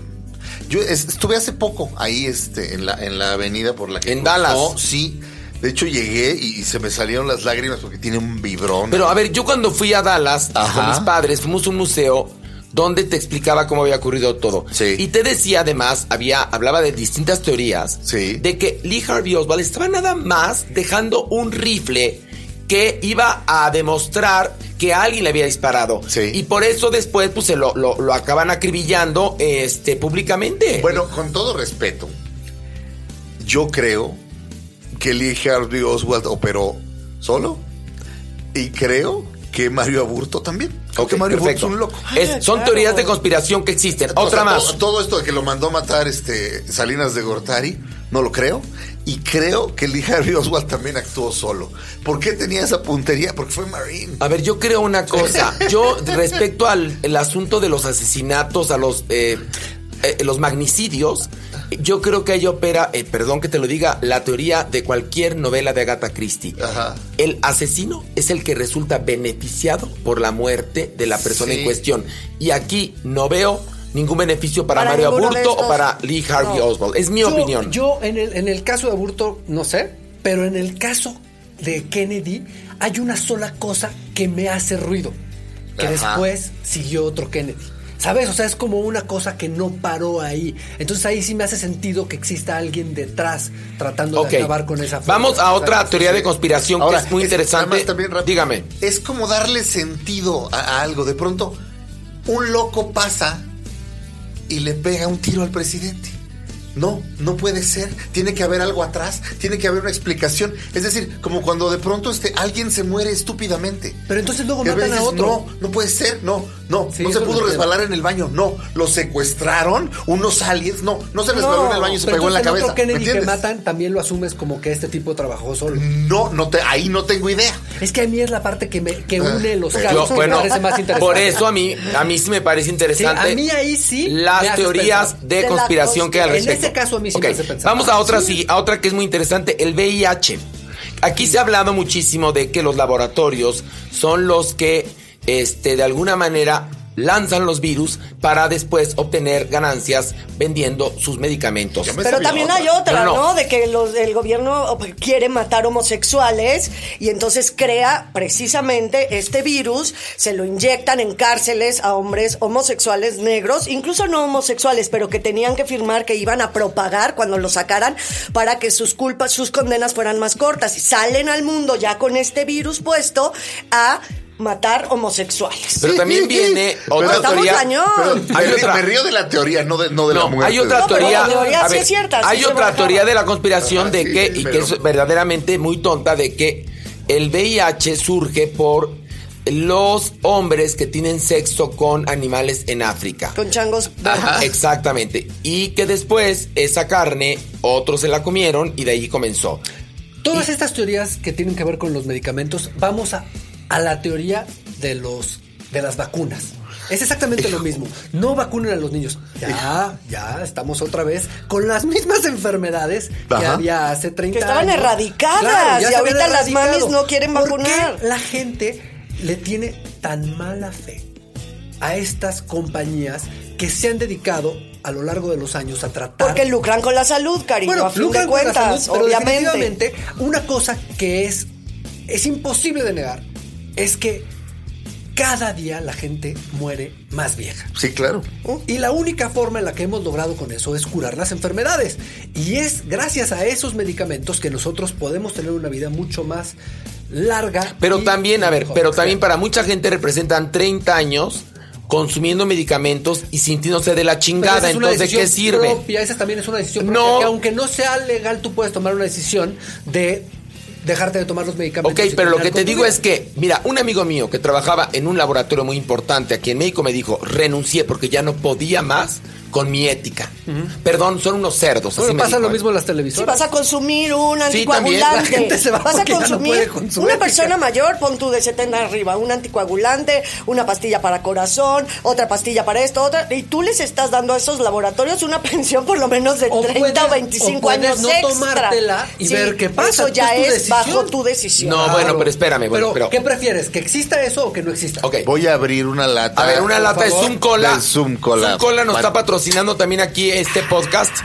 Yo es- estuve hace poco ahí, este, en la, en la avenida por la que En cruzó, Dallas. Sí. De hecho llegué y, y se me salieron las lágrimas porque tiene un vibrón. Pero a ver, yo cuando fui a Dallas Ajá. con mis padres, fuimos a un museo donde te explicaba cómo había ocurrido todo. Sí. Y te decía además, había, hablaba de distintas teorías, Sí. de que Lee Harvey Oswald estaba nada más dejando un rifle que iba a demostrar que alguien le había disparado. Sí. Y por eso después pues se lo, lo, lo acaban acribillando este, públicamente. Bueno, con todo respeto, yo creo que Lee Harvey Oswald operó solo y creo que Mario Aburto también. Creo Ok, que Mario perfecto. Aburto es un loco. Es- son claro. teorías de conspiración que existen. O Otra sea, más. to- Todo, esto de que lo mandó a matar este Salinas de Gortari, no lo creo. Y creo que Lee Harvey Oswald también actuó solo. ¿Por qué tenía esa puntería? Porque fue Marine. A ver, yo creo una cosa. Yo, respecto al el asunto de los asesinatos, a los, eh, eh, los magnicidios, yo creo que ahí opera, eh, perdón que te lo diga, la teoría de cualquier novela de Agatha Christie. Ajá. El asesino es el que resulta beneficiado por la muerte de la persona Sí. en cuestión. Y aquí no veo ningún beneficio para, Para Mario Aburto o para Lee Harvey No. Oswald. Es mi yo, opinión. Yo, en el, en el caso de Aburto, no sé, pero en el caso de Kennedy, hay una sola cosa que me hace ruido. Que Ajá. después siguió otro Kennedy. ¿Sabes? O sea, es como una cosa que no paró ahí. Entonces ahí sí me hace sentido que exista alguien detrás tratando de acabar con esa Vamos a otra teoría de conspiración Ahora, que es muy interesante. además también rápido, Dígame. Es como darle sentido a, a algo. De pronto, un loco pasa y le pega un tiro al presidente. No, no puede ser. Tiene que haber algo atrás. Tiene que haber una explicación. Es decir, como cuando de pronto este, alguien se muere estúpidamente. Pero entonces luego matan a veces, otro. No, no puede ser. No, no. Sí, no se pudo resbalar en el baño. No, lo secuestraron unos aliens. No, no se resbaló en el baño y se pegó en la el cabeza. otro ¿Me Kennedy que matan también lo asumes como que este tipo trabajó solo. No, no te, ahí no tengo idea. Es que a mí es la parte que, me, que une los casos bueno, me parece más interesante. por eso a mí, a mí sí me parece interesante. Sí, a mí ahí sí Las teorías de De la conspiración que hay al respecto. Ese caso a mí sí Ok, me hace pensar. Vamos a otra, Sí. sí, a otra que es muy interesante, el VIH. Aquí se ha hablado muchísimo de que los laboratorios son los que, este, de alguna manera lanzan los virus para después obtener ganancias vendiendo sus medicamentos. Pero también otra. hay otra, No, ¿no? no. De que los, el gobierno quiere matar homosexuales y entonces crea precisamente este virus, se lo inyectan en cárceles a hombres homosexuales negros, incluso no homosexuales, pero que tenían que firmar que iban a propagar cuando lo sacaran para que sus culpas, sus condenas fueran más cortas. Y salen al mundo ya con este virus puesto a matar homosexuales. Pero también viene otra Estamos teoría. Pero Hay me, otra. me río de la teoría, no de, no de la No, muerte. hay otra No, pero teoría. la sí es cierta, hay otra teoría de la conspiración Ajá, de sí, que, y que pero- es verdaderamente muy tonta, de que el VIH surge por los hombres que tienen sexo con animales en África. Con changos. Ajá, exactamente. Y que después esa carne otros se la comieron y de ahí comenzó. Todas estas teorías que tienen que ver con los medicamentos, vamos a, a la teoría de los de las vacunas. Es exactamente lo mismo. No vacunen a los niños. Ya, ya estamos otra vez con las mismas enfermedades que había hace 30 Que estaban años. erradicadas, y ahorita las mamis no quieren ¿Por vacunar? qué la gente le tiene tan mala fe a estas compañías que se han dedicado a lo largo de los años a tratar Porque lucran con la salud, cariño, a fin de lucran con la cuentas, salud, pero obviamente. definitivamente, una cosa que es, es imposible de negar es que cada día la gente muere más vieja. Sí, claro. Y la única forma en la que hemos logrado con eso es curar las enfermedades. Y es gracias a esos medicamentos que nosotros podemos tener una vida mucho más larga. Pero también, a ver, mejor. pero también para mucha gente representan 30 años consumiendo medicamentos y sintiéndose de la chingada. es Entonces, ¿de qué sirve? propia, esa también es una decisión No. propia, que aunque no sea legal, tú puedes tomar una decisión de dejarte de tomar los medicamentos. Ok, pero lo que te digo vida. es que, mira, un amigo mío que trabajaba en un laboratorio muy importante aquí en México me dijo, renuncié porque ya no podía más con mi ética. Perdón, son unos cerdos. Bueno, así me pasa dijo, lo mismo en las Si televisoras. vas a consumir un Sí, anticoagulante, La gente se va vas a no consumir una ética. persona mayor, pon tú de 70 arriba, un anticoagulante, una pastilla para corazón, otra pastilla para esto, otra, y tú les estás dando a esos laboratorios una pensión por lo menos de O 30 puedes- o 25 o puedes años no extra. tomártela y ver qué pasa. Eso ya Es es bajo tu decisión. No, bueno, pero espérame, bueno, pero- ¿qué prefieres? ¿Que exista eso o que no exista? Ok. Voy a abrir una lata. A ver, una lata favor. Zoom Cola. Zoom Cola. Zoom Cola nos Para- está patrocinando también aquí este podcast.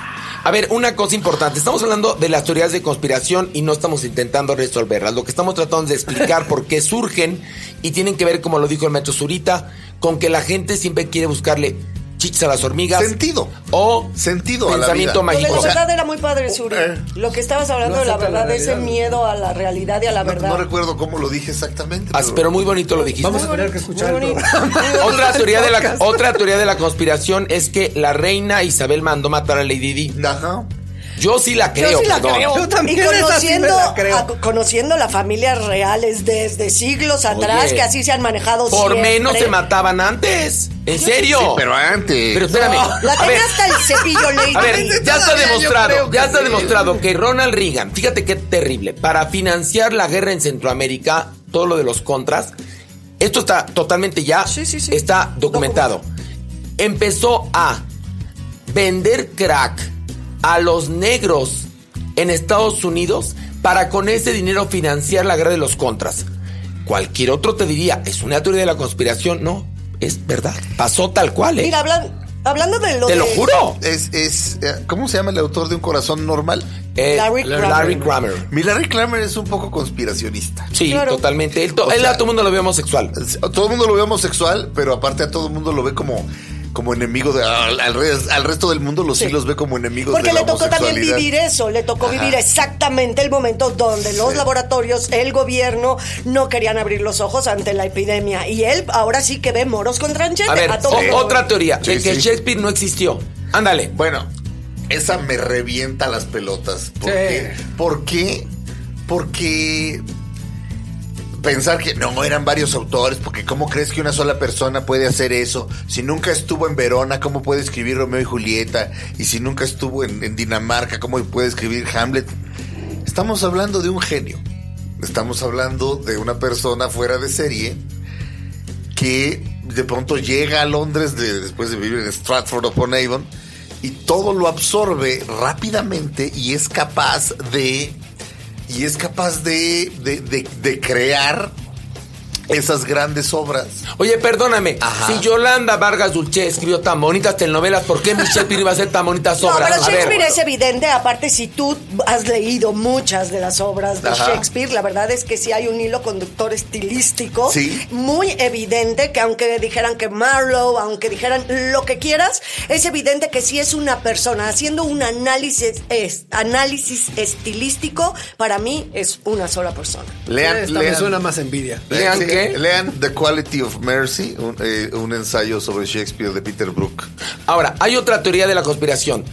A ver, una cosa importante. Estamos hablando de las teorías de conspiración y no estamos intentando resolverlas. Lo que estamos tratando de explicar por qué surgen y tienen que ver, como lo dijo el maestro Zurita, con que la gente siempre quiere buscarle chichas a las hormigas. Sentido. O Sentido a la pensamiento vida. Lo de mágico. la verdad era muy padre, Suri. eh. Lo que estabas hablando No de la acepta la verdad, ese miedo a la realidad y a la No, verdad. no recuerdo cómo lo dije exactamente. Ah, pero muy bonito lo dijiste. Vamos a tener que bonito, escuchar muy el bonito. programa. Otra teoría, de la, otra teoría de la conspiración es que la reina Isabel mandó matar a Lady Di. Ajá. Yo sí la creo, Yo sí la perdón. creo. Yo también y conociendo, la creo. a- conociendo las familias reales desde siglos atrás, Oye, que así se han manejado Por siempre. menos se mataban antes. ¿En serio? Sí, pero antes. Pero espérame. La tenía hasta el cepillo Lady. a ver, ya está demostrado, ya está sí. demostrado que Ronald Reagan, fíjate qué terrible, para financiar la guerra en Centroamérica, todo lo de los contras, esto está totalmente ya, Sí, sí, sí. está documentado. Empezó a vender crack a los negros en Estados Unidos para con ese dinero financiar la guerra de los contras. Cualquier otro te diría, es una teoría de la conspiración, no, es verdad, pasó tal cual, ¿eh? Mira, hablan- hablando de lo Te lo juro. Es, es, eh, ¿Cómo se llama el autor de Un Corazón Normal? Eh, Larry Kramer. Larry Kramer. Mi Larry Kramer es un poco conspiracionista. Sí, Claro. totalmente. Él, to- O él sea- a todo el mundo lo ve homosexual. Todo el mundo lo ve homosexual, pero aparte a todo el mundo lo ve como, como enemigo de, al, al re- al resto del mundo los sí. Sí. los ve como enemigos Porque de la le tocó también vivir eso, le tocó Ajá. vivir exactamente el momento donde los laboratorios, el gobierno, no querían abrir los ojos ante la epidemia. Y él ahora sí que ve moros con tranchete. A ver, todo mundo. otra teoría, Sí, de que sí. Shakespeare no existió. Ándale. Bueno, esa me revienta las pelotas. ¿Por qué? ¿Por qué? Porque pensar que no eran varios autores, porque ¿cómo crees que una sola persona puede hacer eso? Si nunca estuvo en Verona, ¿cómo puede escribir Romeo y Julieta? Y si nunca estuvo en, Dinamarca, ¿cómo puede escribir Hamlet? Estamos hablando de un genio. Estamos hablando de una persona fuera de serie que de pronto llega a Londres de- después de vivir en Stratford upon Avon y todo lo absorbe rápidamente y es capaz de y es capaz de, de, de- crear esas grandes obras. Oye, perdóname. Ajá. Si Yolanda Vargas Dulce escribió tan bonitas telenovelas, ¿por qué Shakespeare iba a hacer tan bonitas No, obras? pero A ver. Shakespeare es evidente, aparte si tú has leído muchas de las obras de Ajá. Shakespeare, la verdad es que sí hay un hilo conductor estilístico Sí. muy evidente que aunque dijeran que Marlowe, aunque dijeran lo que quieras, es evidente que sí es una persona haciendo un análisis, es, análisis estilístico, para mí es una sola persona. Lean, Esta me lean- suena más envidia. ¿Lean sí, qué? lean The Quality of Mercy, un, eh, un ensayo sobre Shakespeare de Peter Brook. Ahora, hay otra teoría de la conspiración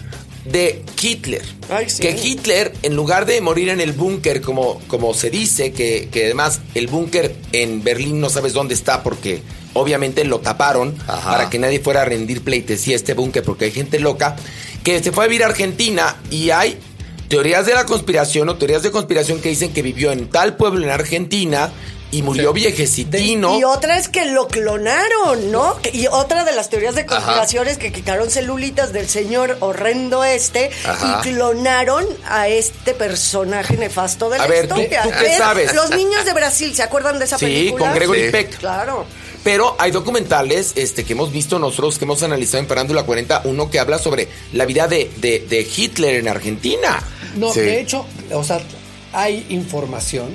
de Hitler. Ay, sí. Que Hitler, en lugar de morir en el búnker, como, como se dice, que, que además el búnker en Berlín no sabes dónde está porque obviamente lo taparon Ajá. para que nadie fuera a rendir pleitesía a este búnker porque hay gente loca, que se fue a vivir a Argentina y hay teorías de la conspiración o teorías de conspiración que dicen que vivió en tal pueblo en Argentina y murió viejecitino. Y otra es que lo clonaron, ¿no? Que- Y otra de las teorías de conspiración es que quitaron celulitas del señor horrendo este Ajá. y clonaron a este personaje nefasto de la A ver, ¿tú- historia. tú qué Es- sabes? Los niños de Brasil, ¿se acuerdan de esa Sí, película? con Gregory Sí. Peck. Claro. Pero hay documentales este, que hemos visto nosotros, que hemos analizado en Parándula 40, uno que habla sobre la vida de, de- de Hitler en Argentina. No, Sí. de hecho, o sea, hay información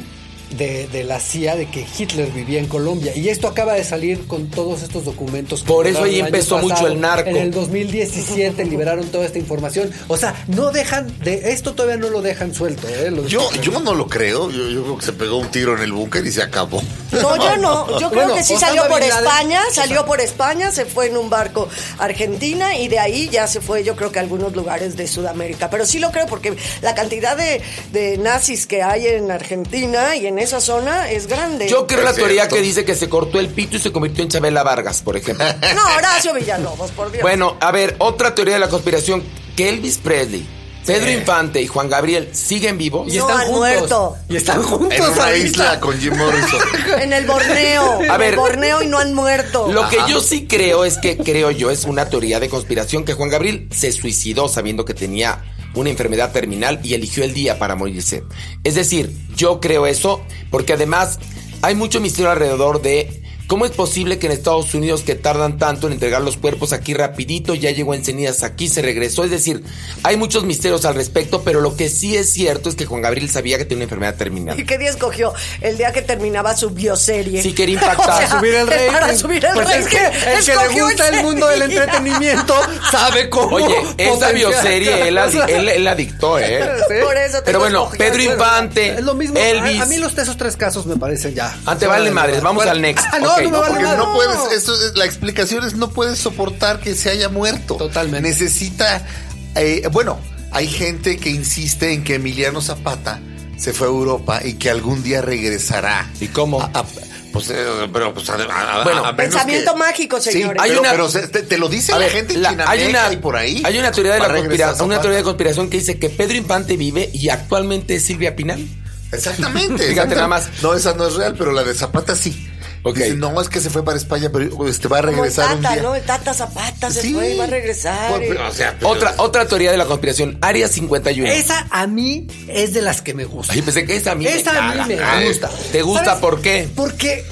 de, de la CIA de que Hitler vivía en Colombia. Y esto acaba de salir con todos estos documentos. que Por eso ahí empezó mucho el narco. En el 2017 liberaron toda esta información. O sea, no dejan, de esto todavía no lo dejan suelto. ¿eh? Lo Yo, yo no lo creo. Yo, yo creo que se pegó un tiro en el búnker y se acabó. No, yo no. Yo creo Bueno, que sí salió por España, salió por España, se fue en un barco a Argentina y de ahí ya se fue, yo creo que a algunos lugares de Sudamérica. Pero sí lo creo porque la cantidad de, de nazis que hay en Argentina y en esa zona es grande. Yo creo Es la teoría que dice que se cortó el pito y se convirtió en Chabela Vargas, por ejemplo. No, Horacio Villalobos, por Dios. Bueno, a ver, otra teoría de la conspiración, que Elvis Presley, Pedro Infante y Juan Gabriel siguen vivos. Y No, están han juntos. muerto. Y están juntos En una ahorita. isla con Jim Morrison. En el Borneo. A en ver. el Borneo y no han muerto. Lo que yo sí creo es que, creo yo, es una teoría de conspiración que Juan Gabriel se suicidó sabiendo que tenía una enfermedad terminal y eligió el día para morirse. Es decir, yo creo eso porque además hay mucho misterio alrededor de cómo es posible que en Estados Unidos que tardan tanto en entregar los cuerpos aquí rapidito, ya llegó en cenizas aquí, se regresó. Es decir, hay muchos misterios al respecto, pero lo que sí es cierto es que Juan Gabriel sabía que tenía una enfermedad terminal. ¿Y qué día escogió? El día que terminaba su bioserie. Sí, quería impactar. subir el rey. Para subir el pues rating. es que el que le gusta el mundo del entretenimiento sabe cómo. Oye, esa bioserie él, él, él la dictó, ¿eh? Por eso te Pero bueno, escogió. Pedro Infante, Es lo mismo. Elvis. A, a mí los, esos tres casos me parecen ya. Ah, te vale madres, vamos al next. Ah, no, No me No, vale Porque no puedes, la explicación es no puedes soportar que se haya muerto. Totalmente. Necesita, eh, bueno, hay gente que insiste en que Emiliano Zapata se fue a Europa y que algún día regresará. ¿Y cómo? A- a- pues, eh, pero, pues, a- a- a- Bueno, a pensamiento que- mágico, señores. Sí, Hay pero, una- pero se- te, te lo dice A la ver, gente en la- hay una, y por ahí. Hay una teoría de la conspiración, una teoría de conspiración que dice que Pedro Infante vive y actualmente es Silvia Pinal. Exactamente. Fíjate exactamente. nada más. No, esa no es real, pero la de Zapata sí. Ok. Dice, no, es que se fue para España, pero este, va a Como el regresar un Tata, día. ¿no? El Tata Zapata se Sí. fue y va a regresar. Pero, o sea, pero- Otra, otra teoría de la conspiración, Área 51. Esa a mí es de las que me gusta. Ay, pensé que esa a mí Esa me a mí caga. me gusta. ¿Te gusta ¿Sabes? por qué? Porque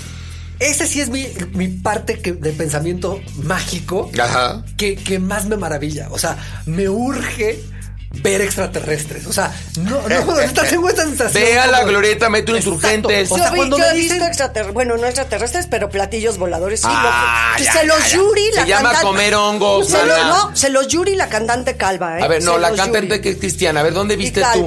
esa sí es mi, mi parte que, de pensamiento mágico Ajá. que, que más me maravilla. O sea, me urge ver extraterrestres. O sea, no, no, esta- tengo esta sensación. Ve a la glorieta, mete un Exacto. insurgentes. O sea, cuando yo me he visto extraterrestres, bueno, no extraterrestres, pero platillos voladores, sí. Ah, lo- ya, se los. Yuri, Se la llama cantante- comer hongos, Se lo- no, se los Yuri, la cantante calva, ¿eh? A ver, no, Se la cantante que es cristiana. A ver, ¿dónde Y viste tú?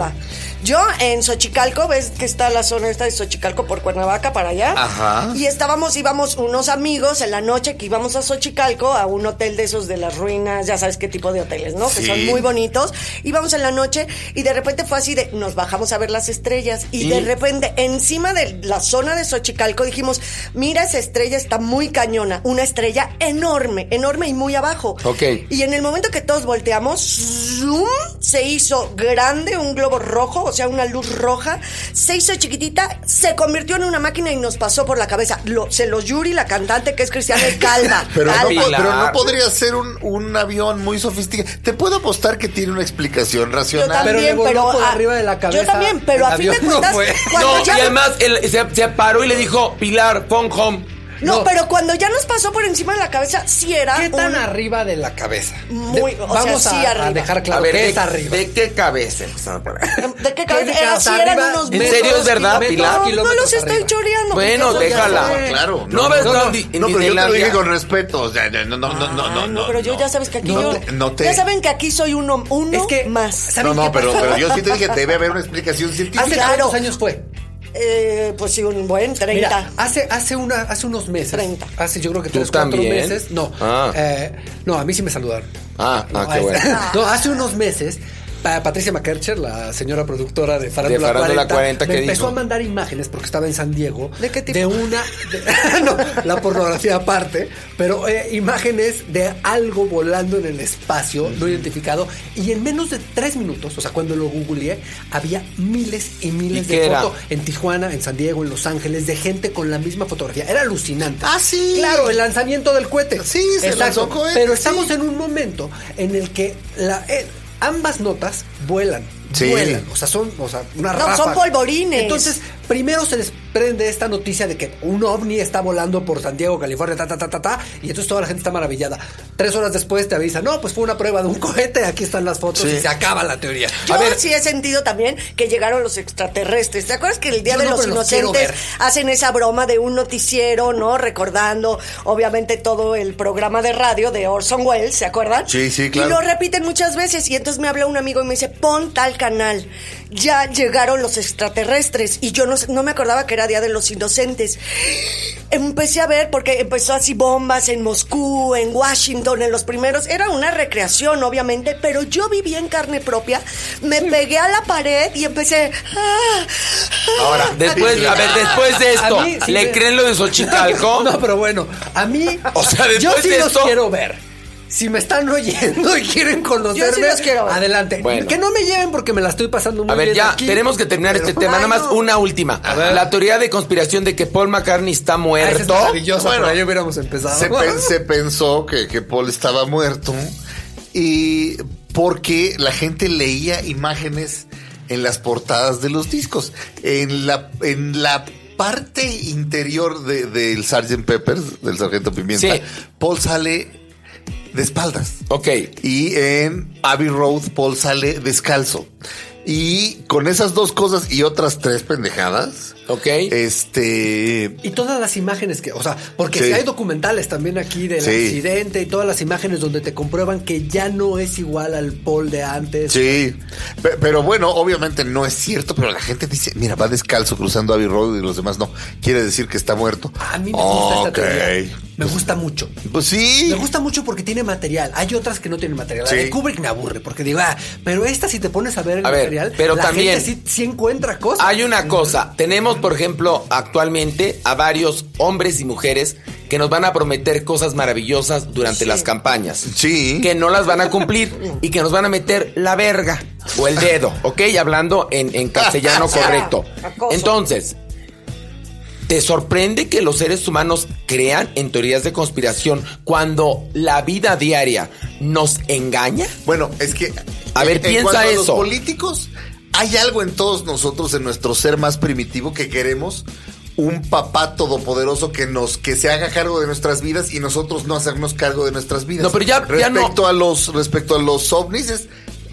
Yo en Xochicalco, ves que está la zona esta de Xochicalco por Cuernavaca para allá. Ajá. Y estábamos, íbamos unos amigos en la noche que íbamos a Xochicalco, a un hotel de esos de las ruinas, ya sabes qué tipo de hoteles, ¿no? Que son muy bonitos. Íbamos en la noche y de repente fue así de, nos bajamos a ver las estrellas y, Y- de repente encima de la zona de Xochicalco dijimos, mira esa estrella está muy cañona, una estrella enorme, enorme y muy abajo. Ok. Y en el momento que todos volteamos, zoom, se hizo grande un globo rojo, sea, una luz roja, se hizo chiquitita, se convirtió en una máquina y nos pasó por la cabeza. Lo, se los Yuri, la cantante que es Cristiana Calva. Pero no, Calva. Pilar. pero no podría ser un, un avión muy sofisticado. Te puedo apostar que tiene una explicación Yo racional. Pero también, le voló pero. por arriba de la cabeza. Yo también, pero a fin de no cuentas, No, y además él se, se paró y le dijo, Pilar, pon home. No, No. pero cuando ya nos pasó por encima de la cabeza, sí era. ¿Qué tan un- arriba de la cabeza? Muy- De- o sea, vamos sí a, arriba. a dejar claro a ver, que ¿de, es arriba. ¿de qué cabeza? ¿De qué cabeza? ¿Qué Era, sí eran unos ¿En serio es verdad. Pilar? No, los estoy arriba. choreando. Bueno, déjala. Claro. No, ves no, no, no. di- No, pero yo te lo dije con respeto. O sea, no, no, no, no, no, Ay, no. pero yo ya sabes que aquí no yo. te- no te- Ya saben que aquí soy uno, uno Es que, más. ¿saben No, no, pero, yo sí te dije, debe haber una explicación científica. ¿Hace cuántos años fue? Eh, pues sí, un buen 30. Mira, hace, hace, una, hace unos meses. 30. Hace yo creo que ¿Tú tres, cuatro meses. No. Ah. eh, no, a mí sí me saludaron. Ah, No, ah, qué bueno. no, hace unos meses. Pa- Patricia McKercher, la señora productora de Farándula, De Farándula 40, 40, me ¿qué empezó dijo? a mandar imágenes porque estaba en San Diego. ¿De qué tipo? De una. de- no, la pornografía aparte, pero eh, imágenes de algo volando en el espacio no identificado. Y en menos de tres minutos, o sea, cuando lo googleé, había miles y miles ¿Y qué de fotos en Tijuana, en San Diego, en Los Ángeles, de gente con la misma fotografía. Era alucinante. Ah, sí. Claro, el lanzamiento del cohete. Sí, se lanzó cohete, Pero sí. estamos en un momento en el que la, eh, ambas notas vuelan. Sí. Vuelan, o sea, son o sea, una No, ráfaga. son polvorines. Entonces, primero se desprende esta noticia de que un ovni está volando por San Diego, California, ta, ta, ta, ta, ta, y entonces toda la gente está maravillada. Tres horas después te avisan, no, pues fue una prueba de un cohete, aquí están las fotos Sí. y se acaba la teoría. Yo a ver, sí he sentido también que llegaron los extraterrestres. ¿Te acuerdas que el Día de no, los Inocentes hacen esa broma de un noticiero, ¿no? Recordando, obviamente, todo el programa de radio de Orson Welles, ¿se acuerdan? Sí, sí, claro. Y lo repiten muchas veces. Y entonces me habla un amigo y me dice, pon tal canal. Ya llegaron los extraterrestres y yo no, no me acordaba que era Día de los Inocentes. Empecé a ver porque empezó así bombas en Moscú, en Washington, en los primeros. Era una recreación, obviamente, pero yo viví en carne propia. Me pegué a la pared y empecé. ah, Ahora, después, a ver, después de esto, A mí sí ¿le me- creen lo de Xochicalco? No, pero bueno, a mí. O sea, yo después sí de los esto- quiero ver. Si me están oyendo y quieren conocerme, Yo sí los quiero ver. adelante. Bueno. Que no me lleven porque me la estoy pasando muy A ver, bien ya, aquí. tenemos que terminar este tema. Ay, Nada más no. una última. La teoría de conspiración de que Paul McCartney está Ah, es muerto. maravillosa, Bueno, ahí hubiéramos empezado. Se, pen- se pensó que, que Paul estaba muerto y porque la gente leía imágenes en las portadas de los discos. En la, en la parte interior de- del Sgt. Peppers, del Sargento Pimienta, Sí. Paul sale de espaldas. Ok. Y en Abbey Road, Paul sale descalzo. Y con esas dos cosas y otras tres pendejadas, Ok. este... Y todas las imágenes que, o sea, porque Sí. si hay documentales también aquí del Sí. accidente y todas las imágenes donde te comprueban que ya no es igual al Paul de antes. Sí, Pe- pero bueno, obviamente no es cierto, pero la gente dice, mira, va descalzo cruzando Abbey Road y los demás no. Quiere decir que está muerto. A mí me gusta Ok. esta teoría. Me gusta mucho. Pues sí. Me gusta mucho porque tiene material. Hay otras que no tienen material. Sí. La de Kubrick me aburre porque digo, ah, pero esta si te pones a ver el A ver, material, pero la también- gente sí, sí encuentra cosas. Hay una cosa, tenemos por ejemplo actualmente a varios hombres y mujeres que nos van a prometer cosas maravillosas durante las campañas. Sí. Que no las van a cumplir y que nos van a meter la verga o el dedo, ¿ok? Hablando en, en castellano correcto. Entonces, ¿te sorprende que los seres humanos crean en teorías de conspiración cuando la vida diaria nos engaña? Bueno, es que. A ver, en piensa a. Los políticos, hay algo en todos nosotros, en nuestro ser más primitivo, que queremos un papá todopoderoso que nos que se haga cargo de nuestras vidas y nosotros no hacernos cargo de nuestras vidas. No, pero ya- ya no- respecto a los respecto a los ovnis es-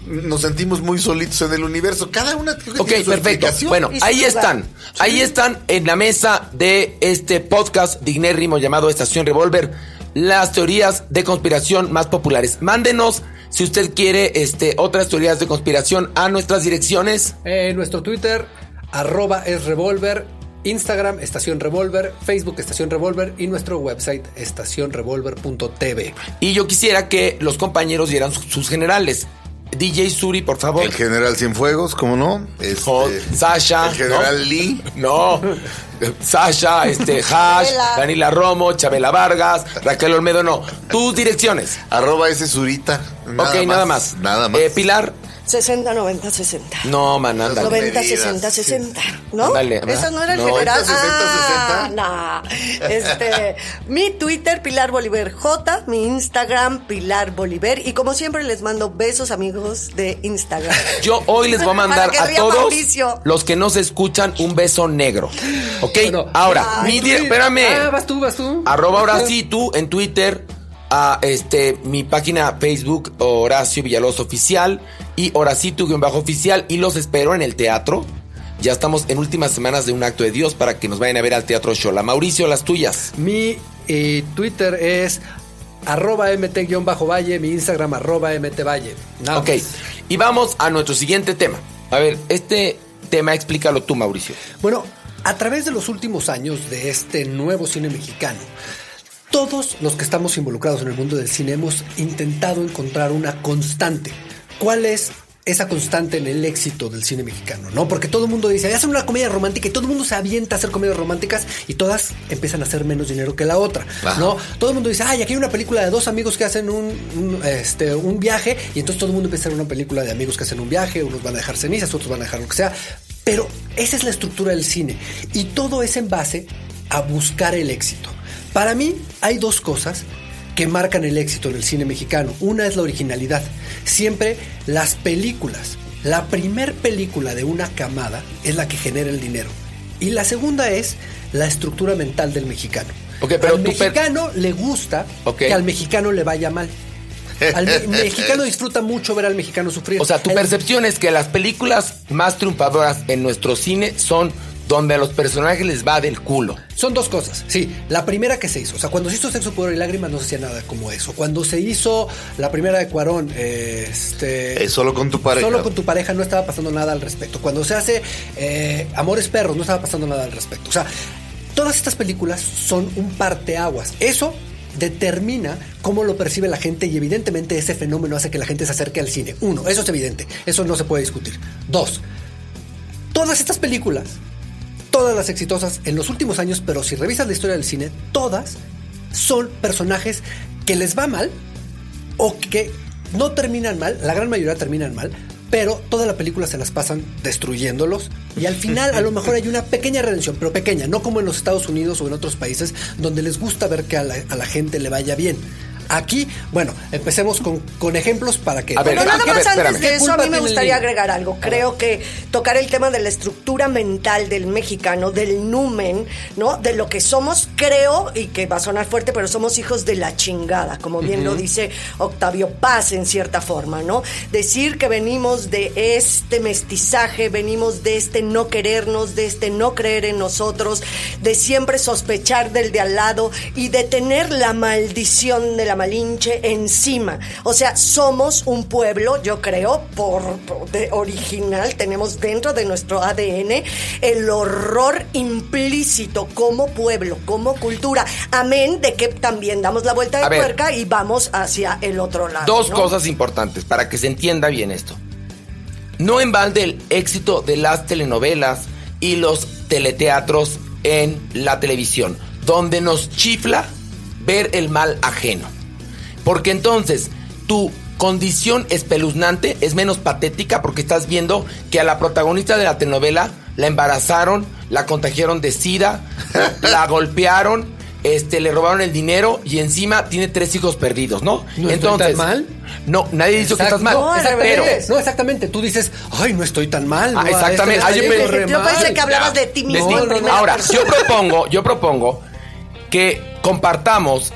nos sentimos muy solitos en el universo. Cada una creo que Ok, tiene su perfecto. Bueno, ahí están. Ahí están en la mesa de este podcast dignérrimo llamado Estación Revolver. Las teorías de conspiración más populares. Mándenos, si usted quiere, este, otras teorías de conspiración a nuestras direcciones. En nuestro Twitter, arroba es revolver, Instagram, Estación Revolver, Facebook, Estación Revolver y nuestro website, estacionrevolver.tv. Y yo quisiera que los compañeros dieran su- sus generales. DJ Suri, por favor. el general Cienfuegos, ¿cómo no? Este, Hot, Sasha, El general ¿no? Lee. No, Sasha, este, Hash, Chabela. Danila Romo, Chabela Vargas, Raquel Olmedo, no. Tus direcciones. Arroba ese Zurita. ok, nada más. Nada más. Eh, Pilar, 60, 90, 60. no, man, ándale. 90, medidas, 60, sí. 60, ¿no? Ándale, Esa no era el general. 90, 60, ah, no. Este, mi Twitter, Pilar Bolívar J, mi Instagram, Pilar Bolívar. Y como siempre, les mando besos, amigos de Instagram. Yo hoy les voy a mandar a todos Mauricio. los que no se escuchan un beso negro. ¿Ok? Bueno, Ahora, ay, mi tú- espérame. Ah, vas tú, vas tú. Arroba ahora sí tú en Twitter. A este, mi página Facebook, Horacio Villalobos Oficial. Y Horacito-Bajo Oficial. Y los espero en el teatro. Ya estamos en últimas semanas de un acto de Dios para que nos vayan a ver al Teatro Shola. Mauricio, las tuyas. Mi eh, Twitter es arroba mt-valle, mi Instagram arroba mtvalle. Nada ok. más. Y vamos a nuestro siguiente tema. A ver, este tema explícalo tú, Mauricio. Bueno, a través de los últimos años de este nuevo cine mexicano, todos los que estamos involucrados en el mundo del cine hemos intentado encontrar una constante. ¿Cuál es esa constante en el éxito del cine mexicano? ¿No? Porque todo el mundo dice, hacen una comedia romántica y todo el mundo se avienta a hacer comedias románticas y todas empiezan a hacer menos dinero que la otra. ¿No? Todo el mundo dice, ay, aquí hay una película de dos amigos que hacen un, un, este, un viaje y entonces todo el mundo empieza a hacer una película de amigos que hacen un viaje, unos van a dejar cenizas, otros van a dejar lo que sea. Pero esa es la estructura del cine y todo es en base a buscar el éxito. Para mí hay dos cosas que marcan el éxito en el cine mexicano. Una es la originalidad. Siempre las películas, la primer película de una camada es la que genera el dinero. Y la segunda es la estructura mental del mexicano. Ok, pero al per- mexicano le gusta que al mexicano le vaya mal. Al me- mexicano disfruta mucho ver al mexicano sufrir. O sea, tu El- percepción es que las películas más triunfadoras en nuestro cine son donde a los personajes les va del culo. Son dos cosas. Sí, la primera que se hizo. O sea, cuando se hizo Sexo, Pudor y Lágrimas no se hacía nada como eso. Cuando se hizo la primera de Cuarón, eh, este... Es solo con tu pareja. Solo con tu pareja no estaba pasando nada al respecto. Cuando se hace eh, Amores Perros no estaba pasando nada al respecto. O sea, todas estas películas son un parteaguas. Eso determina cómo lo percibe la gente y evidentemente ese fenómeno hace que la gente se acerque al cine. Uno, eso es evidente, eso no se puede discutir. Dos, todas estas películas, todas las exitosas en los últimos años, pero si revisas la historia del cine, todas son personajes que les va mal o que no terminan mal, la gran mayoría terminan mal, pero toda la película se las pasan destruyéndolos y al final a lo mejor hay una pequeña redención, pero pequeña, no como en los Estados Unidos o en otros países donde les gusta ver que a la, a la gente le vaya bien. Aquí, bueno, empecemos con, con ejemplos para que... A ver, Pero nada a ver, más antes espérame. de ¿Qué eso, a mí me gustaría agregar algo. Creo que tocar el tema de la estructura mental del mexicano, del numen, ¿no? De lo que somos, creo, y que va a sonar fuerte, pero somos hijos de la chingada, como bien lo dice Octavio Paz en cierta forma, ¿no? Decir que venimos de este mestizaje, venimos de este no querernos, de este no creer en nosotros, de siempre sospechar del de al lado y de tener la maldición de la malinche encima. O sea, somos un pueblo, yo creo, por, por- de original, tenemos dentro de nuestro ADN el horror implícito como pueblo, como cultura. Amén de que también damos la vuelta de ver. tuerca y vamos hacia el otro lado. Dos ¿no? cosas importantes para que se entienda bien esto. No en balde el éxito de las telenovelas y los teleteatros en la televisión, donde nos chifla ver el mal ajeno. Porque entonces tu condición espeluznante es menos patética porque estás viendo que a la protagonista de la telenovela la embarazaron, la contagiaron de sida, la golpearon, este, le robaron el dinero y encima tiene tres hijos perdidos, ¿no? ¿No estoy tan mal? No, nadie dice que estás mal. No, pero, exactamente. Tú dices, ay, no estoy tan mal. Ah, no, exactamente. este Ah, yo yo mal". pensé que hablabas de ti mismo en Ahora, persona. yo propongo, yo propongo que compartamos,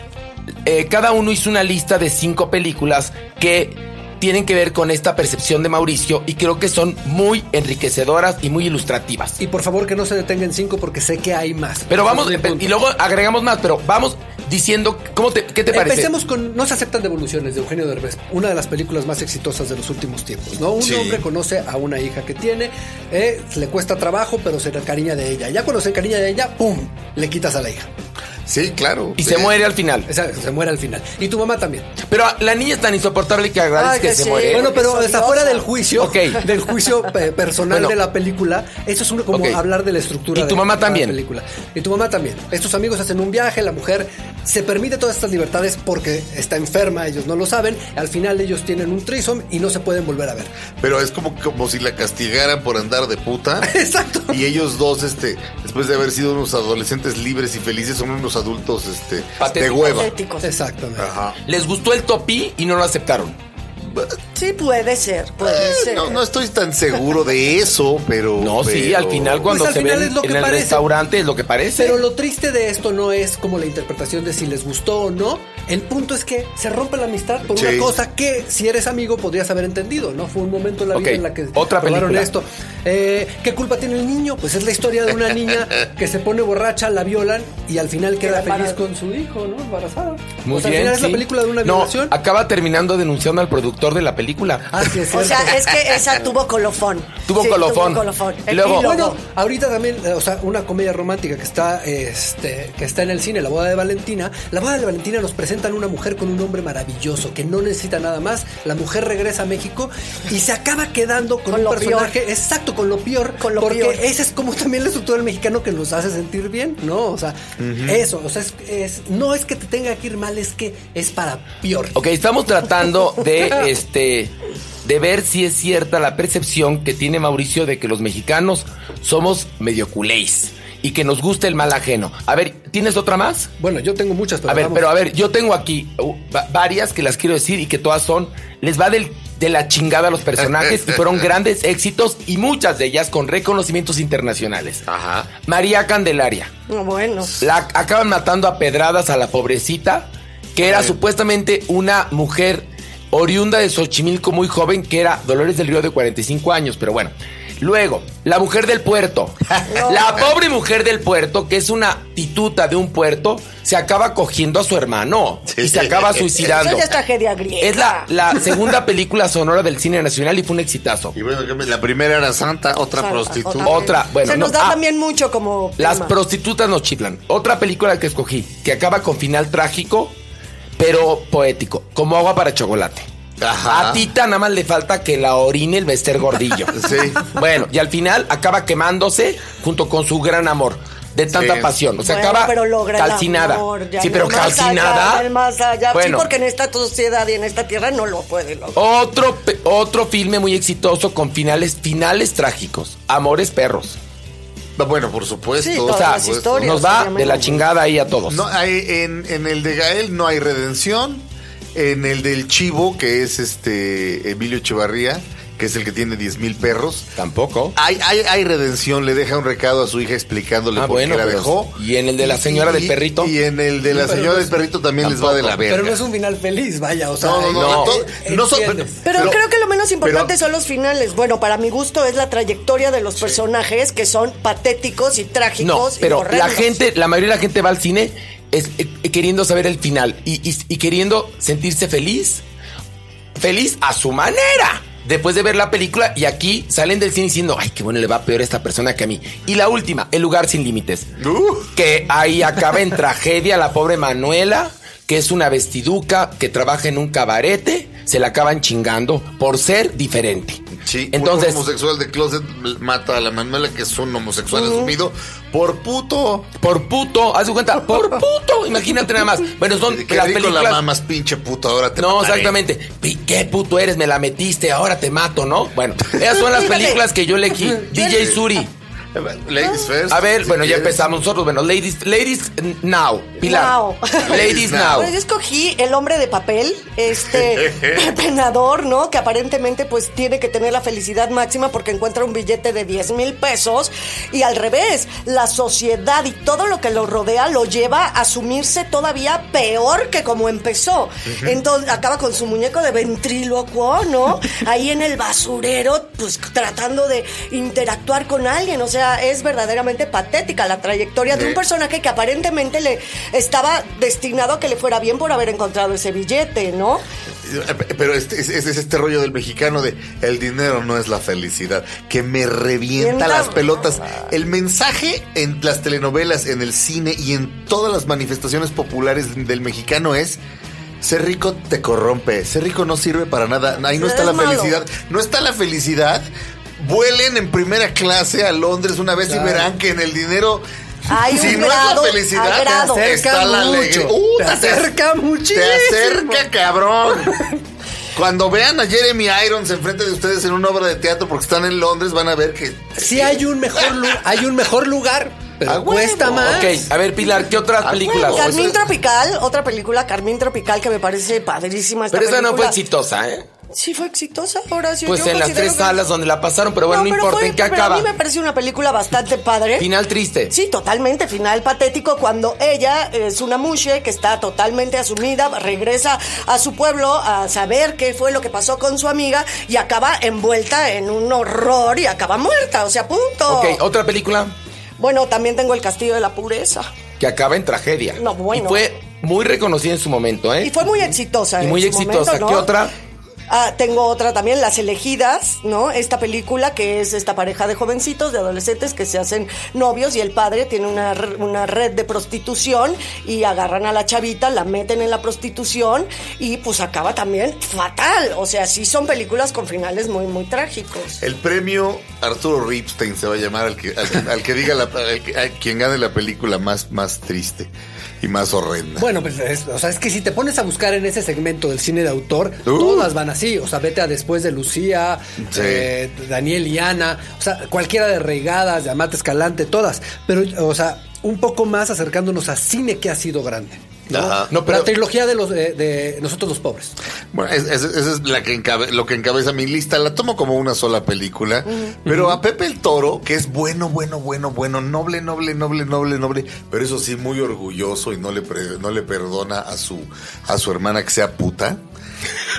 eh, cada uno hizo una lista de cinco películas que tienen que ver con esta percepción de Mauricio y creo que son muy enriquecedoras y muy ilustrativas. Y por favor que no se detenga en cinco porque sé que hay más. Pero vamos, y luego agregamos más, pero vamos diciendo, ¿cómo te, ¿qué te parece? Empecemos con No se aceptan devoluciones de Eugenio Derbez, una de las películas más exitosas de los últimos tiempos. ¿no? Un Sí. hombre conoce a una hija que tiene, eh, le cuesta trabajo, pero se encariña de ella. Ya cuando se encariña de ella, ¡pum! Le quitas a la hija. Sí, claro. Y se Eh, muere al final. O sea, se muere al final. Y tu mamá también. Pero la niña es tan insoportable que agradece Ay, que, que se muere. Bueno, pero está fuera del juicio, Ok. del juicio pe- personal Bueno. de la película. Eso es uno como hablar de la estructura Y tu de mamá la también. película. Y tu mamá también. Estos amigos hacen un viaje, la mujer se permite todas estas libertades porque está enferma, ellos no lo saben. Al final ellos tienen un trisom y no se pueden volver a ver. Pero es como, como si la castigaran por andar de puta. Exacto. Y ellos dos, este, después de haber sido unos adolescentes libres y felices, son unos adultos, este, de Patéticos. hueva. Patéticos. Exactamente. Ajá. Les gustó el topí y no lo aceptaron. Sí, puede ser, puede Eh, ser. no, no estoy tan seguro de eso, pero. No, sí, al final cuando Pues al se final ven es lo que en el parece. restaurante es lo que parece. Pero lo triste de esto no es como la interpretación de si les gustó o no. El punto es que se rompe la amistad por Sí. una cosa que si eres amigo podrías haber entendido, ¿no? Fue un momento en la vida en la que otra película. esto. Eh, ¿Qué culpa tiene el niño? Pues es la historia de una niña que se pone borracha, la violan y al final queda Queda feliz embarazada. con su hijo, ¿no? Embarazada. Muy o sea, bien, al final es la película de una no, violación. acaba terminando denunciando al productor de la película. Ah, sí, es O sea, es que esa tuvo colofón. Tuvo Sí, colofón. Tuvo colofón. Y luego-. Bueno, ahorita también, eh, o sea, una comedia romántica que está, este, que está en el cine, La boda de Valentina. La boda de Valentina nos presentan una mujer con un hombre maravilloso que no necesita nada más. La mujer regresa a México y se acaba quedando con, Con un personaje, exacto, con lo peor, Con lo porque peor. ese es como también la estructura del mexicano que nos hace sentir bien, ¿no? O sea, eso, o sea, es, es- no es que te tenga que ir mal, es que es para peor. Ok, estamos tratando de este de ver si es cierta la percepción que tiene Mauricio de que los mexicanos somos medio culéis y que nos gusta el mal ajeno. A ver, ¿tienes otra más? Bueno, yo tengo muchas, pero A ver, vamos. pero a ver, yo tengo aquí uh, va- varias que las quiero decir y que todas son, les va del- de la chingada a los personajes y fueron grandes éxitos y muchas de ellas con reconocimientos internacionales. Ajá. María Candelaria. No, Bueno. La acaban matando a pedradas a la pobrecita, que era supuestamente una mujer oriunda de Xochimilco muy joven, que era Dolores del Río de 45 años, pero bueno. Luego, la mujer del puerto. No. La pobre mujer del puerto, que es una tituta de un puerto, se acaba cogiendo a su hermano y se acaba suicidando. Eso es tragedia griega. Es la, la segunda película sonora del cine nacional y fue un exitazo. Y bueno, la primera era Santa, otra Santa, prostituta. Otra, bueno, Se nos no, da ah, también mucho como. Las tema. prostitutas nos chiflan. Otra película que escogí, que acaba con final trágico, pero poético, como agua para chocolate. Ajá. A Tita nada más le falta que la orine el Bester Gordillo. Sí. Bueno, y al final acaba quemándose junto con su gran amor. De tanta Sí. pasión. O sea, Bueno, acaba pero calcinada. amor, ya sí, pero calcinada. allá, más. Bueno, Sí, porque en esta sociedad y en esta tierra no lo puede lograr. otro, pe- otro filme muy exitoso con finales, finales trágicos. Amores perros. Bueno, por supuesto. Sí, O sea, nos va de la chingada ahí a todos. No, hay, en, en el de Gael no hay redención. En el del Chivo, que es este Emilio Echevarría, que es el que tiene 10 mil perros. Tampoco. Hay, hay, hay redención, le deja un recado a su hija explicándole Ah, por bueno, qué la dejó. ¿y en el de la señora del perrito? Y en el de la señora no del perrito también les va de la verga. Pero no es un final feliz, vaya, o sea. No, no, no, no. to- no son-. Pero, Pero- creo que lo menos importante pero- son los finales. Bueno, para mi gusto es la trayectoria de los personajes que son patéticos y No, trágicos. y pero la gente, la mayoría de la gente va al cine es, eh, queriendo saber el final y, y- y queriendo sentirse feliz, feliz a su manera. Después de ver la película y aquí salen del cine diciendo, ay, qué bueno le va peor a esta persona que a mí. Y la última, El lugar sin límites. Uh, Que ahí acaba en tragedia la pobre Manuela, que es una vestiduca que trabaja en un cabarete, se la acaban chingando por ser diferente. sí, Entonces, un homosexual de closet mata a la Manuela, que es un homosexual asumido, por puto. por puto, haz de cuenta, por puto, imagínate nada más. Bueno, son Que las rico la películas. mamas pinche puto, ahora te No, mataré. exactamente. ¿Qué puto eres? Me la metiste, ahora te mato, ¿no? Bueno, esas son las películas que yo elegí. DJ Suri. Ladies first. A ver, si bueno, ya empezamos nosotros. Bueno, ladies, ladies now. Pilar. Now. Ladies now. Pues yo escogí el hombre de papel, este penador, ¿no? Que aparentemente pues tiene que tener la felicidad máxima porque encuentra un billete de 10 mil pesos y al revés, la sociedad y todo lo que lo rodea lo lleva a asumirse todavía peor que como empezó. Entonces acaba con su muñeco de ventrílocuo, ¿no? Ahí en el basurero, pues tratando de interactuar con alguien. O sea, es verdaderamente patética la trayectoria de un personaje que aparentemente le estaba destinado a que le fuera bien por haber encontrado ese billete, ¿no? Pero este, es, es este rollo del mexicano de el dinero no es la felicidad, que me revienta Vienta- las pelotas. El mensaje en las telenovelas, en el cine y en todas las manifestaciones populares del mexicano es ser rico te corrompe, ser rico no sirve para nada, ahí no Es está la malo. felicidad, no está la felicidad. Vuelen en primera clase a Londres una vez Claro. y verán que en el dinero Hay si un no grado, es la felicidad, grado. Te está acerca la mucho. alegría. Uh, te acerca muchísimo. te acerca, cabrón. Cuando vean a Jeremy Irons enfrente de ustedes en una obra de teatro porque están en Londres, van a ver que. Sí hay un mejor lu- hay un mejor lugar, pero cuesta más. Ok, a ver, Pilar, ¿qué otras Ah, películas? huevo. Carmín Tropical, otra película, Carmín Tropical, que me parece padrísima. Esta Pero esa no fue película. exitosa, ¿eh? Sí, fue exitosa, Horacio. Pues yo en las tres que- salas donde la pasaron, pero bueno, no, pero importa fue- en qué pero acaba. A mí me parece una película bastante padre. Final triste. Sí, totalmente, final patético cuando ella es una mushe que está totalmente asumida, regresa a su pueblo a saber qué fue lo que pasó con su amiga y acaba envuelta en un horror y acaba muerta, o sea, punto. Ok, otra película Bueno, también tengo El Castillo de la Pureza. que acaba en tragedia. No, bueno. Y fue muy reconocida en su momento, ¿eh? Y fue muy exitosa. Y muy exitosa. momento, ¿no? ¿Qué otra? Ah, tengo otra también, Las Elegidas, ¿no? Esta película que es esta pareja de jovencitos, de adolescentes que se hacen novios y el padre tiene una, una red de prostitución y agarran a la chavita, la meten en la prostitución y pues acaba también fatal. O sea, sí son películas con finales muy, muy trágicos. El premio Arturo Ripstein se va a llamar al que, al al que diga la, al que- quien gane la película más, más triste y más horrenda. Bueno, pues es, o sea, es que si te pones a buscar en ese segmento del cine de autor, Uh. todas van así. O sea, vete a después de Lucía, Sí. eh, Daniel y Ana, o sea, cualquiera de Reigadas, de Amate Escalante, todas. Pero, o sea, un poco más acercándonos a cine que ha sido grande. ¿No? Ajá. No, pero- La trilogía de los de, de nosotros los pobres. Bueno, es- es- esa es la que encabe- lo que encabeza mi lista. La tomo como una sola película. Pero a Pepe el Toro, que es bueno, bueno, bueno, bueno, noble, noble, noble, noble, noble, pero eso sí, muy orgulloso y no le, no le perdona a su, a su hermana que sea puta.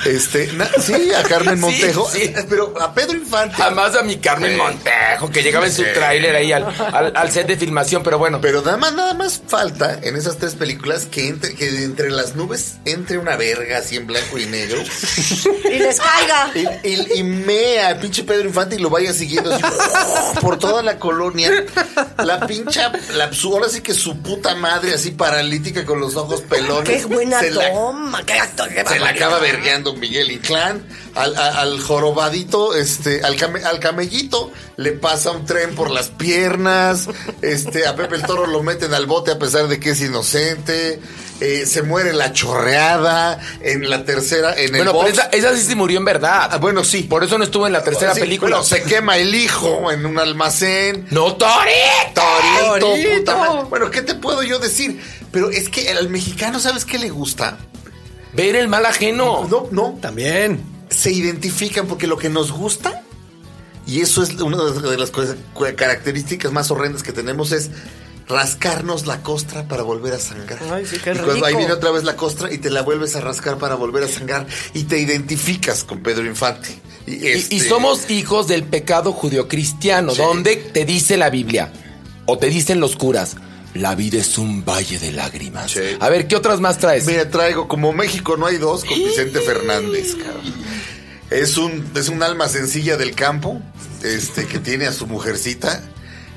Este, na- sí, a Carmen Montejo, sí. pero a Pedro Infante. Jamás a mi Carmen. Montejo, que llegaba en su tráiler ahí al, al- al set de filmación, pero bueno. Pero nada más, nada más falta en esas tres películas que entre, que entre las nubes entre una verga así en blanco y negro Y les caiga. y, y, y mea al pinche Pedro Infante y lo vaya siguiendo así, por toda la colonia. La pincha, la, su- ahora sí que su puta madre así paralítica con los ojos pelones. Qué buena se la- toma, qué actor, qué se la acaba vergueando Miguel Inclán. Al, a- al jorobadito, este, al, came- al camellito le pasa un tren por las piernas. Este, a Pepe el Toro lo meten al bote a pesar de que es inocente. eh, se muere la chorreada. En la tercera, en el Bueno, pero esa, esa sí se murió en verdad. Ah, bueno, sí. Por eso no estuvo en la tercera Sí, película. bueno, se quema el hijo en un almacén. ¡No, Torito! Torito, Torito. puta madre. Bueno, ¿qué te puedo yo decir? Pero es que al mexicano, ¿sabes qué le gusta? Ver el mal ajeno. No, no. También. se identifican porque lo que nos gusta, y eso es una de las cosas- características más horrendas que tenemos, es rascarnos la costra para volver a sangrar. Ay, sí, qué y cuando ahí viene otra vez la costra y te la vuelves a rascar para volver a sangrar y te identificas con Pedro Infante. Y, este- y somos hijos del pecado judio-cristiano, Sí. donde te dice la Biblia, o te dicen los curas, la vida es un valle de lágrimas. Sí. A ver, ¿qué otras más traes? Mira, traigo como México no hay dos con Vicente Fernández, cabrón. Es un, es un alma sencilla del campo, este, que tiene a su mujercita,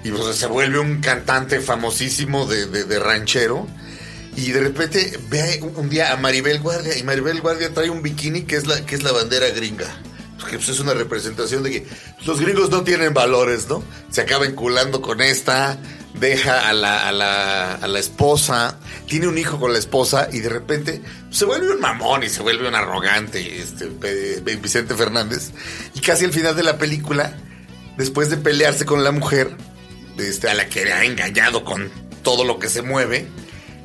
y pues se vuelve un cantante famosísimo de, de- de ranchero. Y de repente ve un, día a Maribel Guardia, y Maribel Guardia trae un bikini que es la, que es la bandera gringa. Que pues, es una representación de que los gringos no tienen valores, ¿no? Se acaba enculando con esta, deja a la, a la, a la esposa, tiene un hijo con la esposa y de repente se vuelve un mamón y se vuelve un arrogante, este, Vicente Fernández. Y casi al final de la película, después de pelearse con la mujer, este, a la que ha engañado con todo lo que se mueve,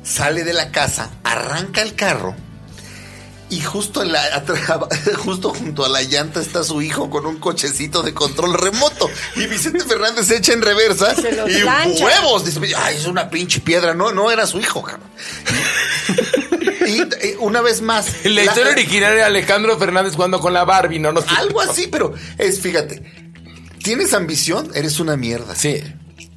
sale de la casa, arranca el carro y justo, en la, justo junto a la llanta está su hijo con un cochecito de control remoto. Y Vicente Fernández se echa en reversa Se y huevos. Dice, ay, es una pinche piedra. No, no era su hijo, cabrón. Y, eh, una vez más. La la- historia original era Alejandro Fernández jugando con la Barbie, ¿no? no. Algo así, pero es, fíjate. ¿Tienes ambición? Eres una mierda. Sí.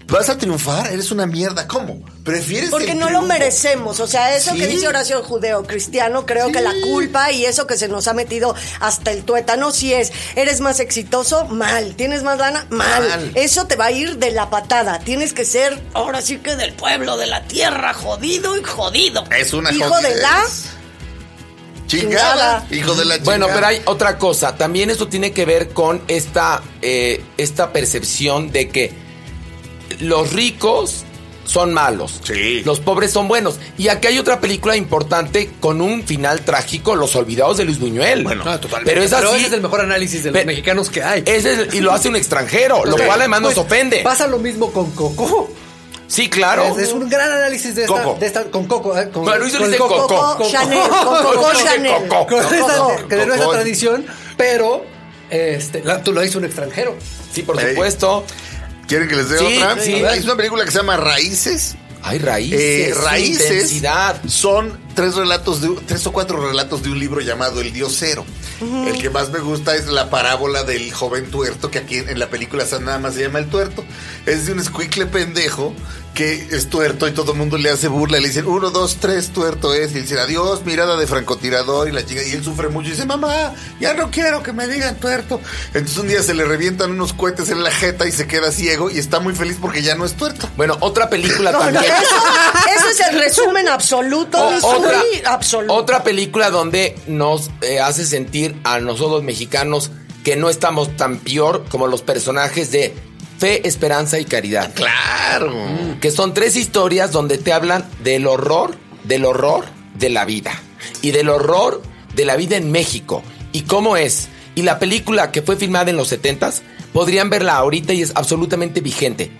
¿Vas a triunfar? Eres una mierda. ¿Cómo? ¿Prefieres Porque no lo merecemos. O sea, eso Sí. que dice Horacio Judeo Cristiano, creo que la culpa y eso que se nos ha metido hasta el tuétano, sí es, eres más exitoso, mal. Tienes más lana, mal. Mal. Eso te va a ir de la patada. Tienes que ser, ahora sí que del pueblo, de la tierra, jodido y jodido. Es una Hijo jodidez. de la... Chingada. Chingada. Hijo de la chingada. Bueno, pero hay otra cosa. También esto tiene que ver con esta, eh, esta percepción de que los ricos son malos. Sí. Los pobres son buenos. Y aquí hay otra película importante con un final trágico, Los Olvidados de Luis Buñuel. Bueno, Ah, totalmente. Pero es así. ese es el mejor análisis de los mexicanos que hay. Ese es- y lo hace un extranjero, lo cual además nos pues, ofende. Pasa lo mismo con Coco. Sí, claro. Es, es un gran análisis de esta, Coco. de esta- con Coco. eh, con, Bueno, Luis con dice Coco. Coco Chanel, con Coco Chanel. Coco. con esta- que de nuestra tradición, pero este, la- tú lo hizo un extranjero. Sí, por supuesto. ¿Quieren que les dé Sí, otra? sí. Es una película que se llama Raíces. Hay raíces. Eh, raíces Intensidad. son tres relatos de tres o cuatro relatos de un libro llamado El Dios Cero. El que más me gusta es la parábola del joven tuerto, que aquí en, la película nada más se llama el tuerto. Es de un escuicle pendejo que es tuerto y todo el mundo le hace burla. Y le dicen, uno, dos, tres, tuerto es. Y le dicen, adiós, mirada de francotirador. Y la chica, y él sufre mucho. Y dice, mamá, ya no quiero que me digan tuerto. Entonces un día se le revientan unos cohetes en la jeta y se queda ciego. Y está muy feliz porque ya no es tuerto. Bueno, otra película No, no, también. eso, eso es el resumen absoluto. O- otra, absoluto. otra película donde nos eh, hace sentir a nosotros mexicanos que no estamos tan peor como los personajes de Fe, Esperanza y Caridad. Claro. Que son tres historias donde te hablan del horror, del horror de la vida. Y del horror de la vida en México. Y cómo es. Y la película que fue filmada en los 70s, podrían verla ahorita y es absolutamente vigente.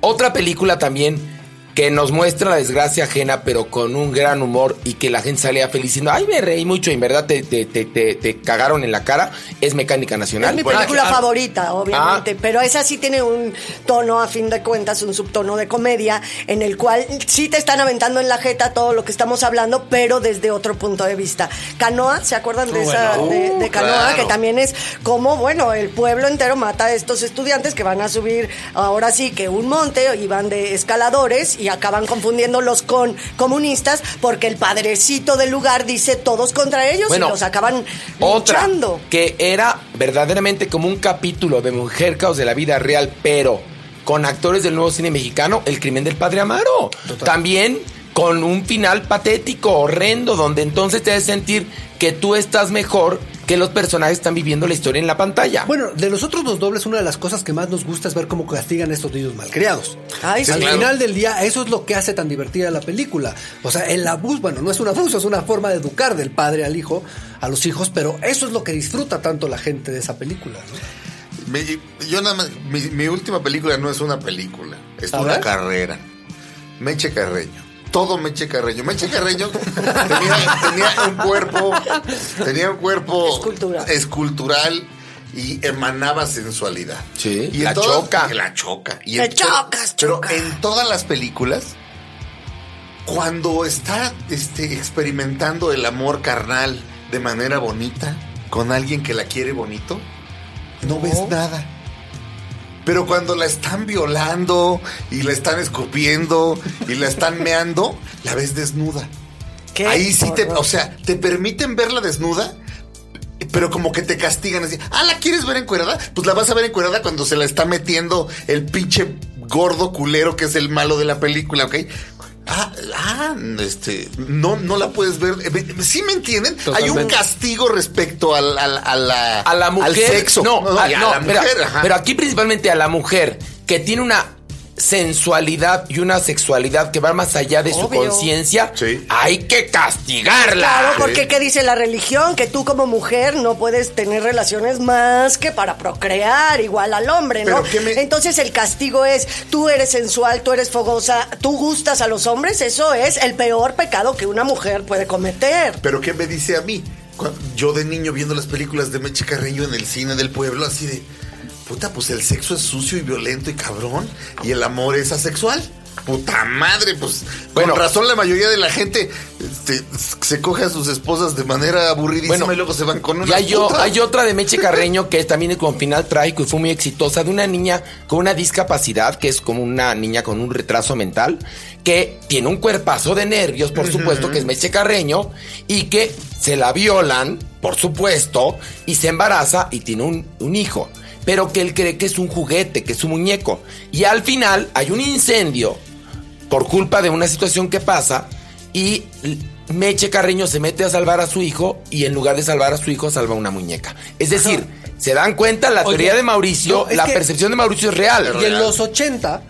Otra película también que nos muestra la desgracia ajena, pero con un gran humor y que la gente salía feliz diciendo, ay, me reí mucho y en verdad te, te, te, te, te cagaron en la cara, es Mecánica Nacional. Es mi Bueno, película ah, favorita, obviamente, Ah. pero esa sí tiene un tono, a fin de cuentas, un subtono de comedia, en el cual sí te están aventando en la jeta todo lo que estamos hablando, pero desde otro punto de vista. Canoa, ¿se acuerdan de esa Bueno. de, de Uh, Canoa? claro. Que también es como, bueno, el pueblo entero mata a estos estudiantes que van a subir ahora sí que un monte y van de escaladores y acaban confundiéndolos con comunistas porque el padrecito del lugar dice todos contra ellos y los acaban Otra, luchando. que era verdaderamente como un capítulo de Mujer Caos de la vida real, pero con actores del nuevo cine mexicano, El crimen del padre Amaro. También con un final patético, horrendo, donde entonces te hace sentir que tú estás mejor que los personajes están viviendo la historia en la pantalla. Bueno, de los otros dos dobles, una de las cosas que más nos gusta es ver cómo castigan a estos niños malcriados. Ay, sí. Al claro. final del día, eso es lo que hace tan divertida la película. O sea, el abuso, bueno, no es un abuso, es una forma de educar del padre al hijo, a los hijos, pero eso es lo que disfruta tanto la gente de esa película. ¿no? Mi- yo nada más, mi, mi última película no es una película, es A una ver. carrera. Meche Carreño. Todo Meche Carreño. Meche Carreño tenía, tenía un cuerpo, tenía un cuerpo Escultural. escultural y emanaba sensualidad. Sí, y la todas- choca. La choca. Y Te en- chocas, pero, choca. Pero en todas las películas, cuando está este, experimentando el amor carnal de manera bonita, con alguien que la quiere bonito, no ves nada. Pero cuando la están violando y la están escupiendo y la están meando, la ves desnuda. Qué Ahí sí te, o sea, te permiten verla desnuda, pero como que te castigan así. Ah, ¿la quieres ver encuerada? Pues la vas a ver encuerada cuando se la está metiendo el pinche gordo culero que es el malo de la película, ¿ok? Ah, ah, este, no, no la puedes ver. Eh, ¿Sí me entienden? Hay un castigo respecto al, al- a la, a la mujer. al sexo. No, a, y a no, la mujer, pero aquí principalmente a la mujer que tiene una sensualidad y una sexualidad que va más allá de su conciencia, Sí. hay que castigarla. Claro, porque ¿qué dice la religión? Que tú como mujer no puedes tener relaciones más que para procrear, igual al hombre, ¿no? Pero ¿qué me- Entonces el castigo es, tú eres sensual, tú eres fogosa, tú gustas a los hombres, eso es el peor pecado que una mujer puede cometer. Pero ¿qué me dice a mí? Yo de niño viendo las películas de Meche Carreño en el cine del pueblo, así de, puta, pues el sexo es sucio y violento y cabrón, y el amor es asexual. Puta madre, pues Bueno. con razón la mayoría de la gente este, se coge a sus esposas de manera aburridísima Bueno, y luego se van con una Y hay, otra de Meche Carreño que también es con final trágico y fue muy exitosa, de una niña con una discapacidad, que es como una niña con un retraso mental, que tiene un cuerpazo de nervios, por supuesto, que es Meche Carreño, y que se la violan, por supuesto, y se embaraza y tiene un, un hijo. Pero que él cree que es un juguete, que es un muñeco. Y al final hay un incendio por culpa de una situación que pasa y Meche Carreño se mete a salvar a su hijo y en lugar de salvar a su hijo salva una muñeca. Es decir, se dan cuenta la Oye, teoría de Mauricio, no, la percepción de Mauricio es real. Y en los 80,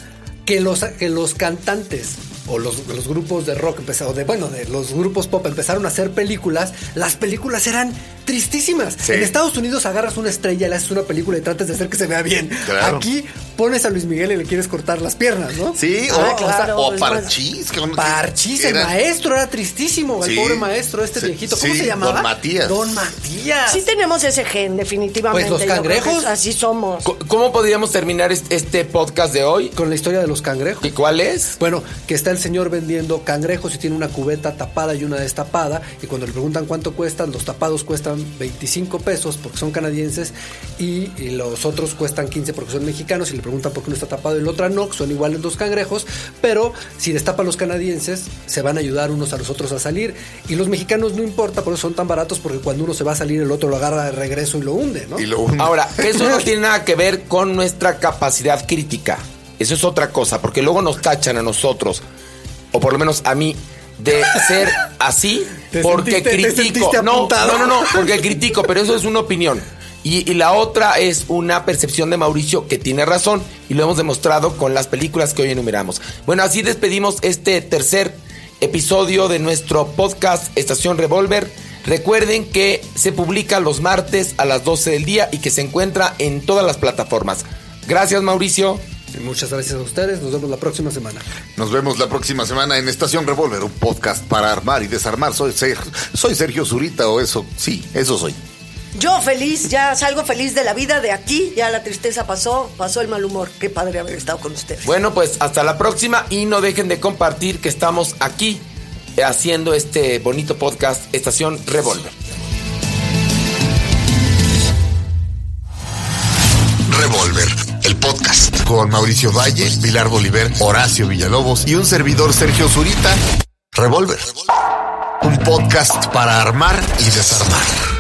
que los, que los cantantes o los, los grupos de rock empezaron, de, bueno, de los grupos pop empezaron a hacer películas, las películas eran tristísimas. Sí. En Estados Unidos agarras una estrella, le haces una película y tratas de hacer que se vea bien. Claro. Aquí pones a Luis Miguel y le quieres cortar las piernas, ¿no? Sí, Ah, o, claro, o Parchís. que- Parchís, el era- maestro era tristísimo, el Sí. pobre maestro, este Sí, viejito. ¿Cómo sí, se llamaba? Don Matías. Don Matías. Sí tenemos ese gen, definitivamente. Pues los cangrejos. así somos. ¿Cómo podríamos terminar este podcast de hoy? Con la historia de los cangrejos. ¿Y cuál es? Bueno, que está el señor vendiendo cangrejos y tiene una cubeta tapada y una destapada. Y cuando le preguntan cuánto cuestan, los tapados cuestan 25 pesos porque son canadienses y, y los otros cuestan 15 porque son mexicanos. Y le preguntan por qué uno está tapado y el otro no, son iguales los cangrejos. Pero si destapan los canadienses, se van a ayudar unos a los otros a salir. Y los mexicanos no importa, por eso son tan baratos porque cuando uno se va a salir, el otro lo agarra de regreso y lo hunde, ¿no? Y lo hunde. Ahora, eso no tiene nada que ver con nuestra capacidad crítica. Eso es otra cosa, porque luego nos tachan a nosotros, o por lo menos a mí, de ser así porque sentiste- critico. no, no, no, porque critico, pero eso es una opinión. Y, y la otra es una percepción de Mauricio que tiene razón y lo hemos demostrado con las películas que hoy enumeramos. Bueno, así despedimos este tercer episodio de nuestro podcast Estación Revolver. Recuerden que se publica los martes a las 12 del día y que se encuentra en todas las plataformas. Gracias Mauricio. Y muchas gracias a ustedes. Nos vemos la próxima semana. Nos vemos la próxima semana en Estación Revolver, un podcast para armar y desarmar. Soy, Ser- soy Sergio Zurita o eso, sí, eso soy. Yo feliz, ya salgo feliz de la vida de aquí, ya la tristeza pasó, pasó el mal humor. Qué padre haber estado con ustedes. Bueno, pues hasta la próxima y no dejen de compartir que estamos aquí eh, haciendo este bonito podcast Estación Revolver. Revolver, podcast. Con Mauricio Valle, Pilar Bolívar, Horacio Villalobos y un servidor Sergio Zurita. Revolver. Un podcast para armar y desarmar.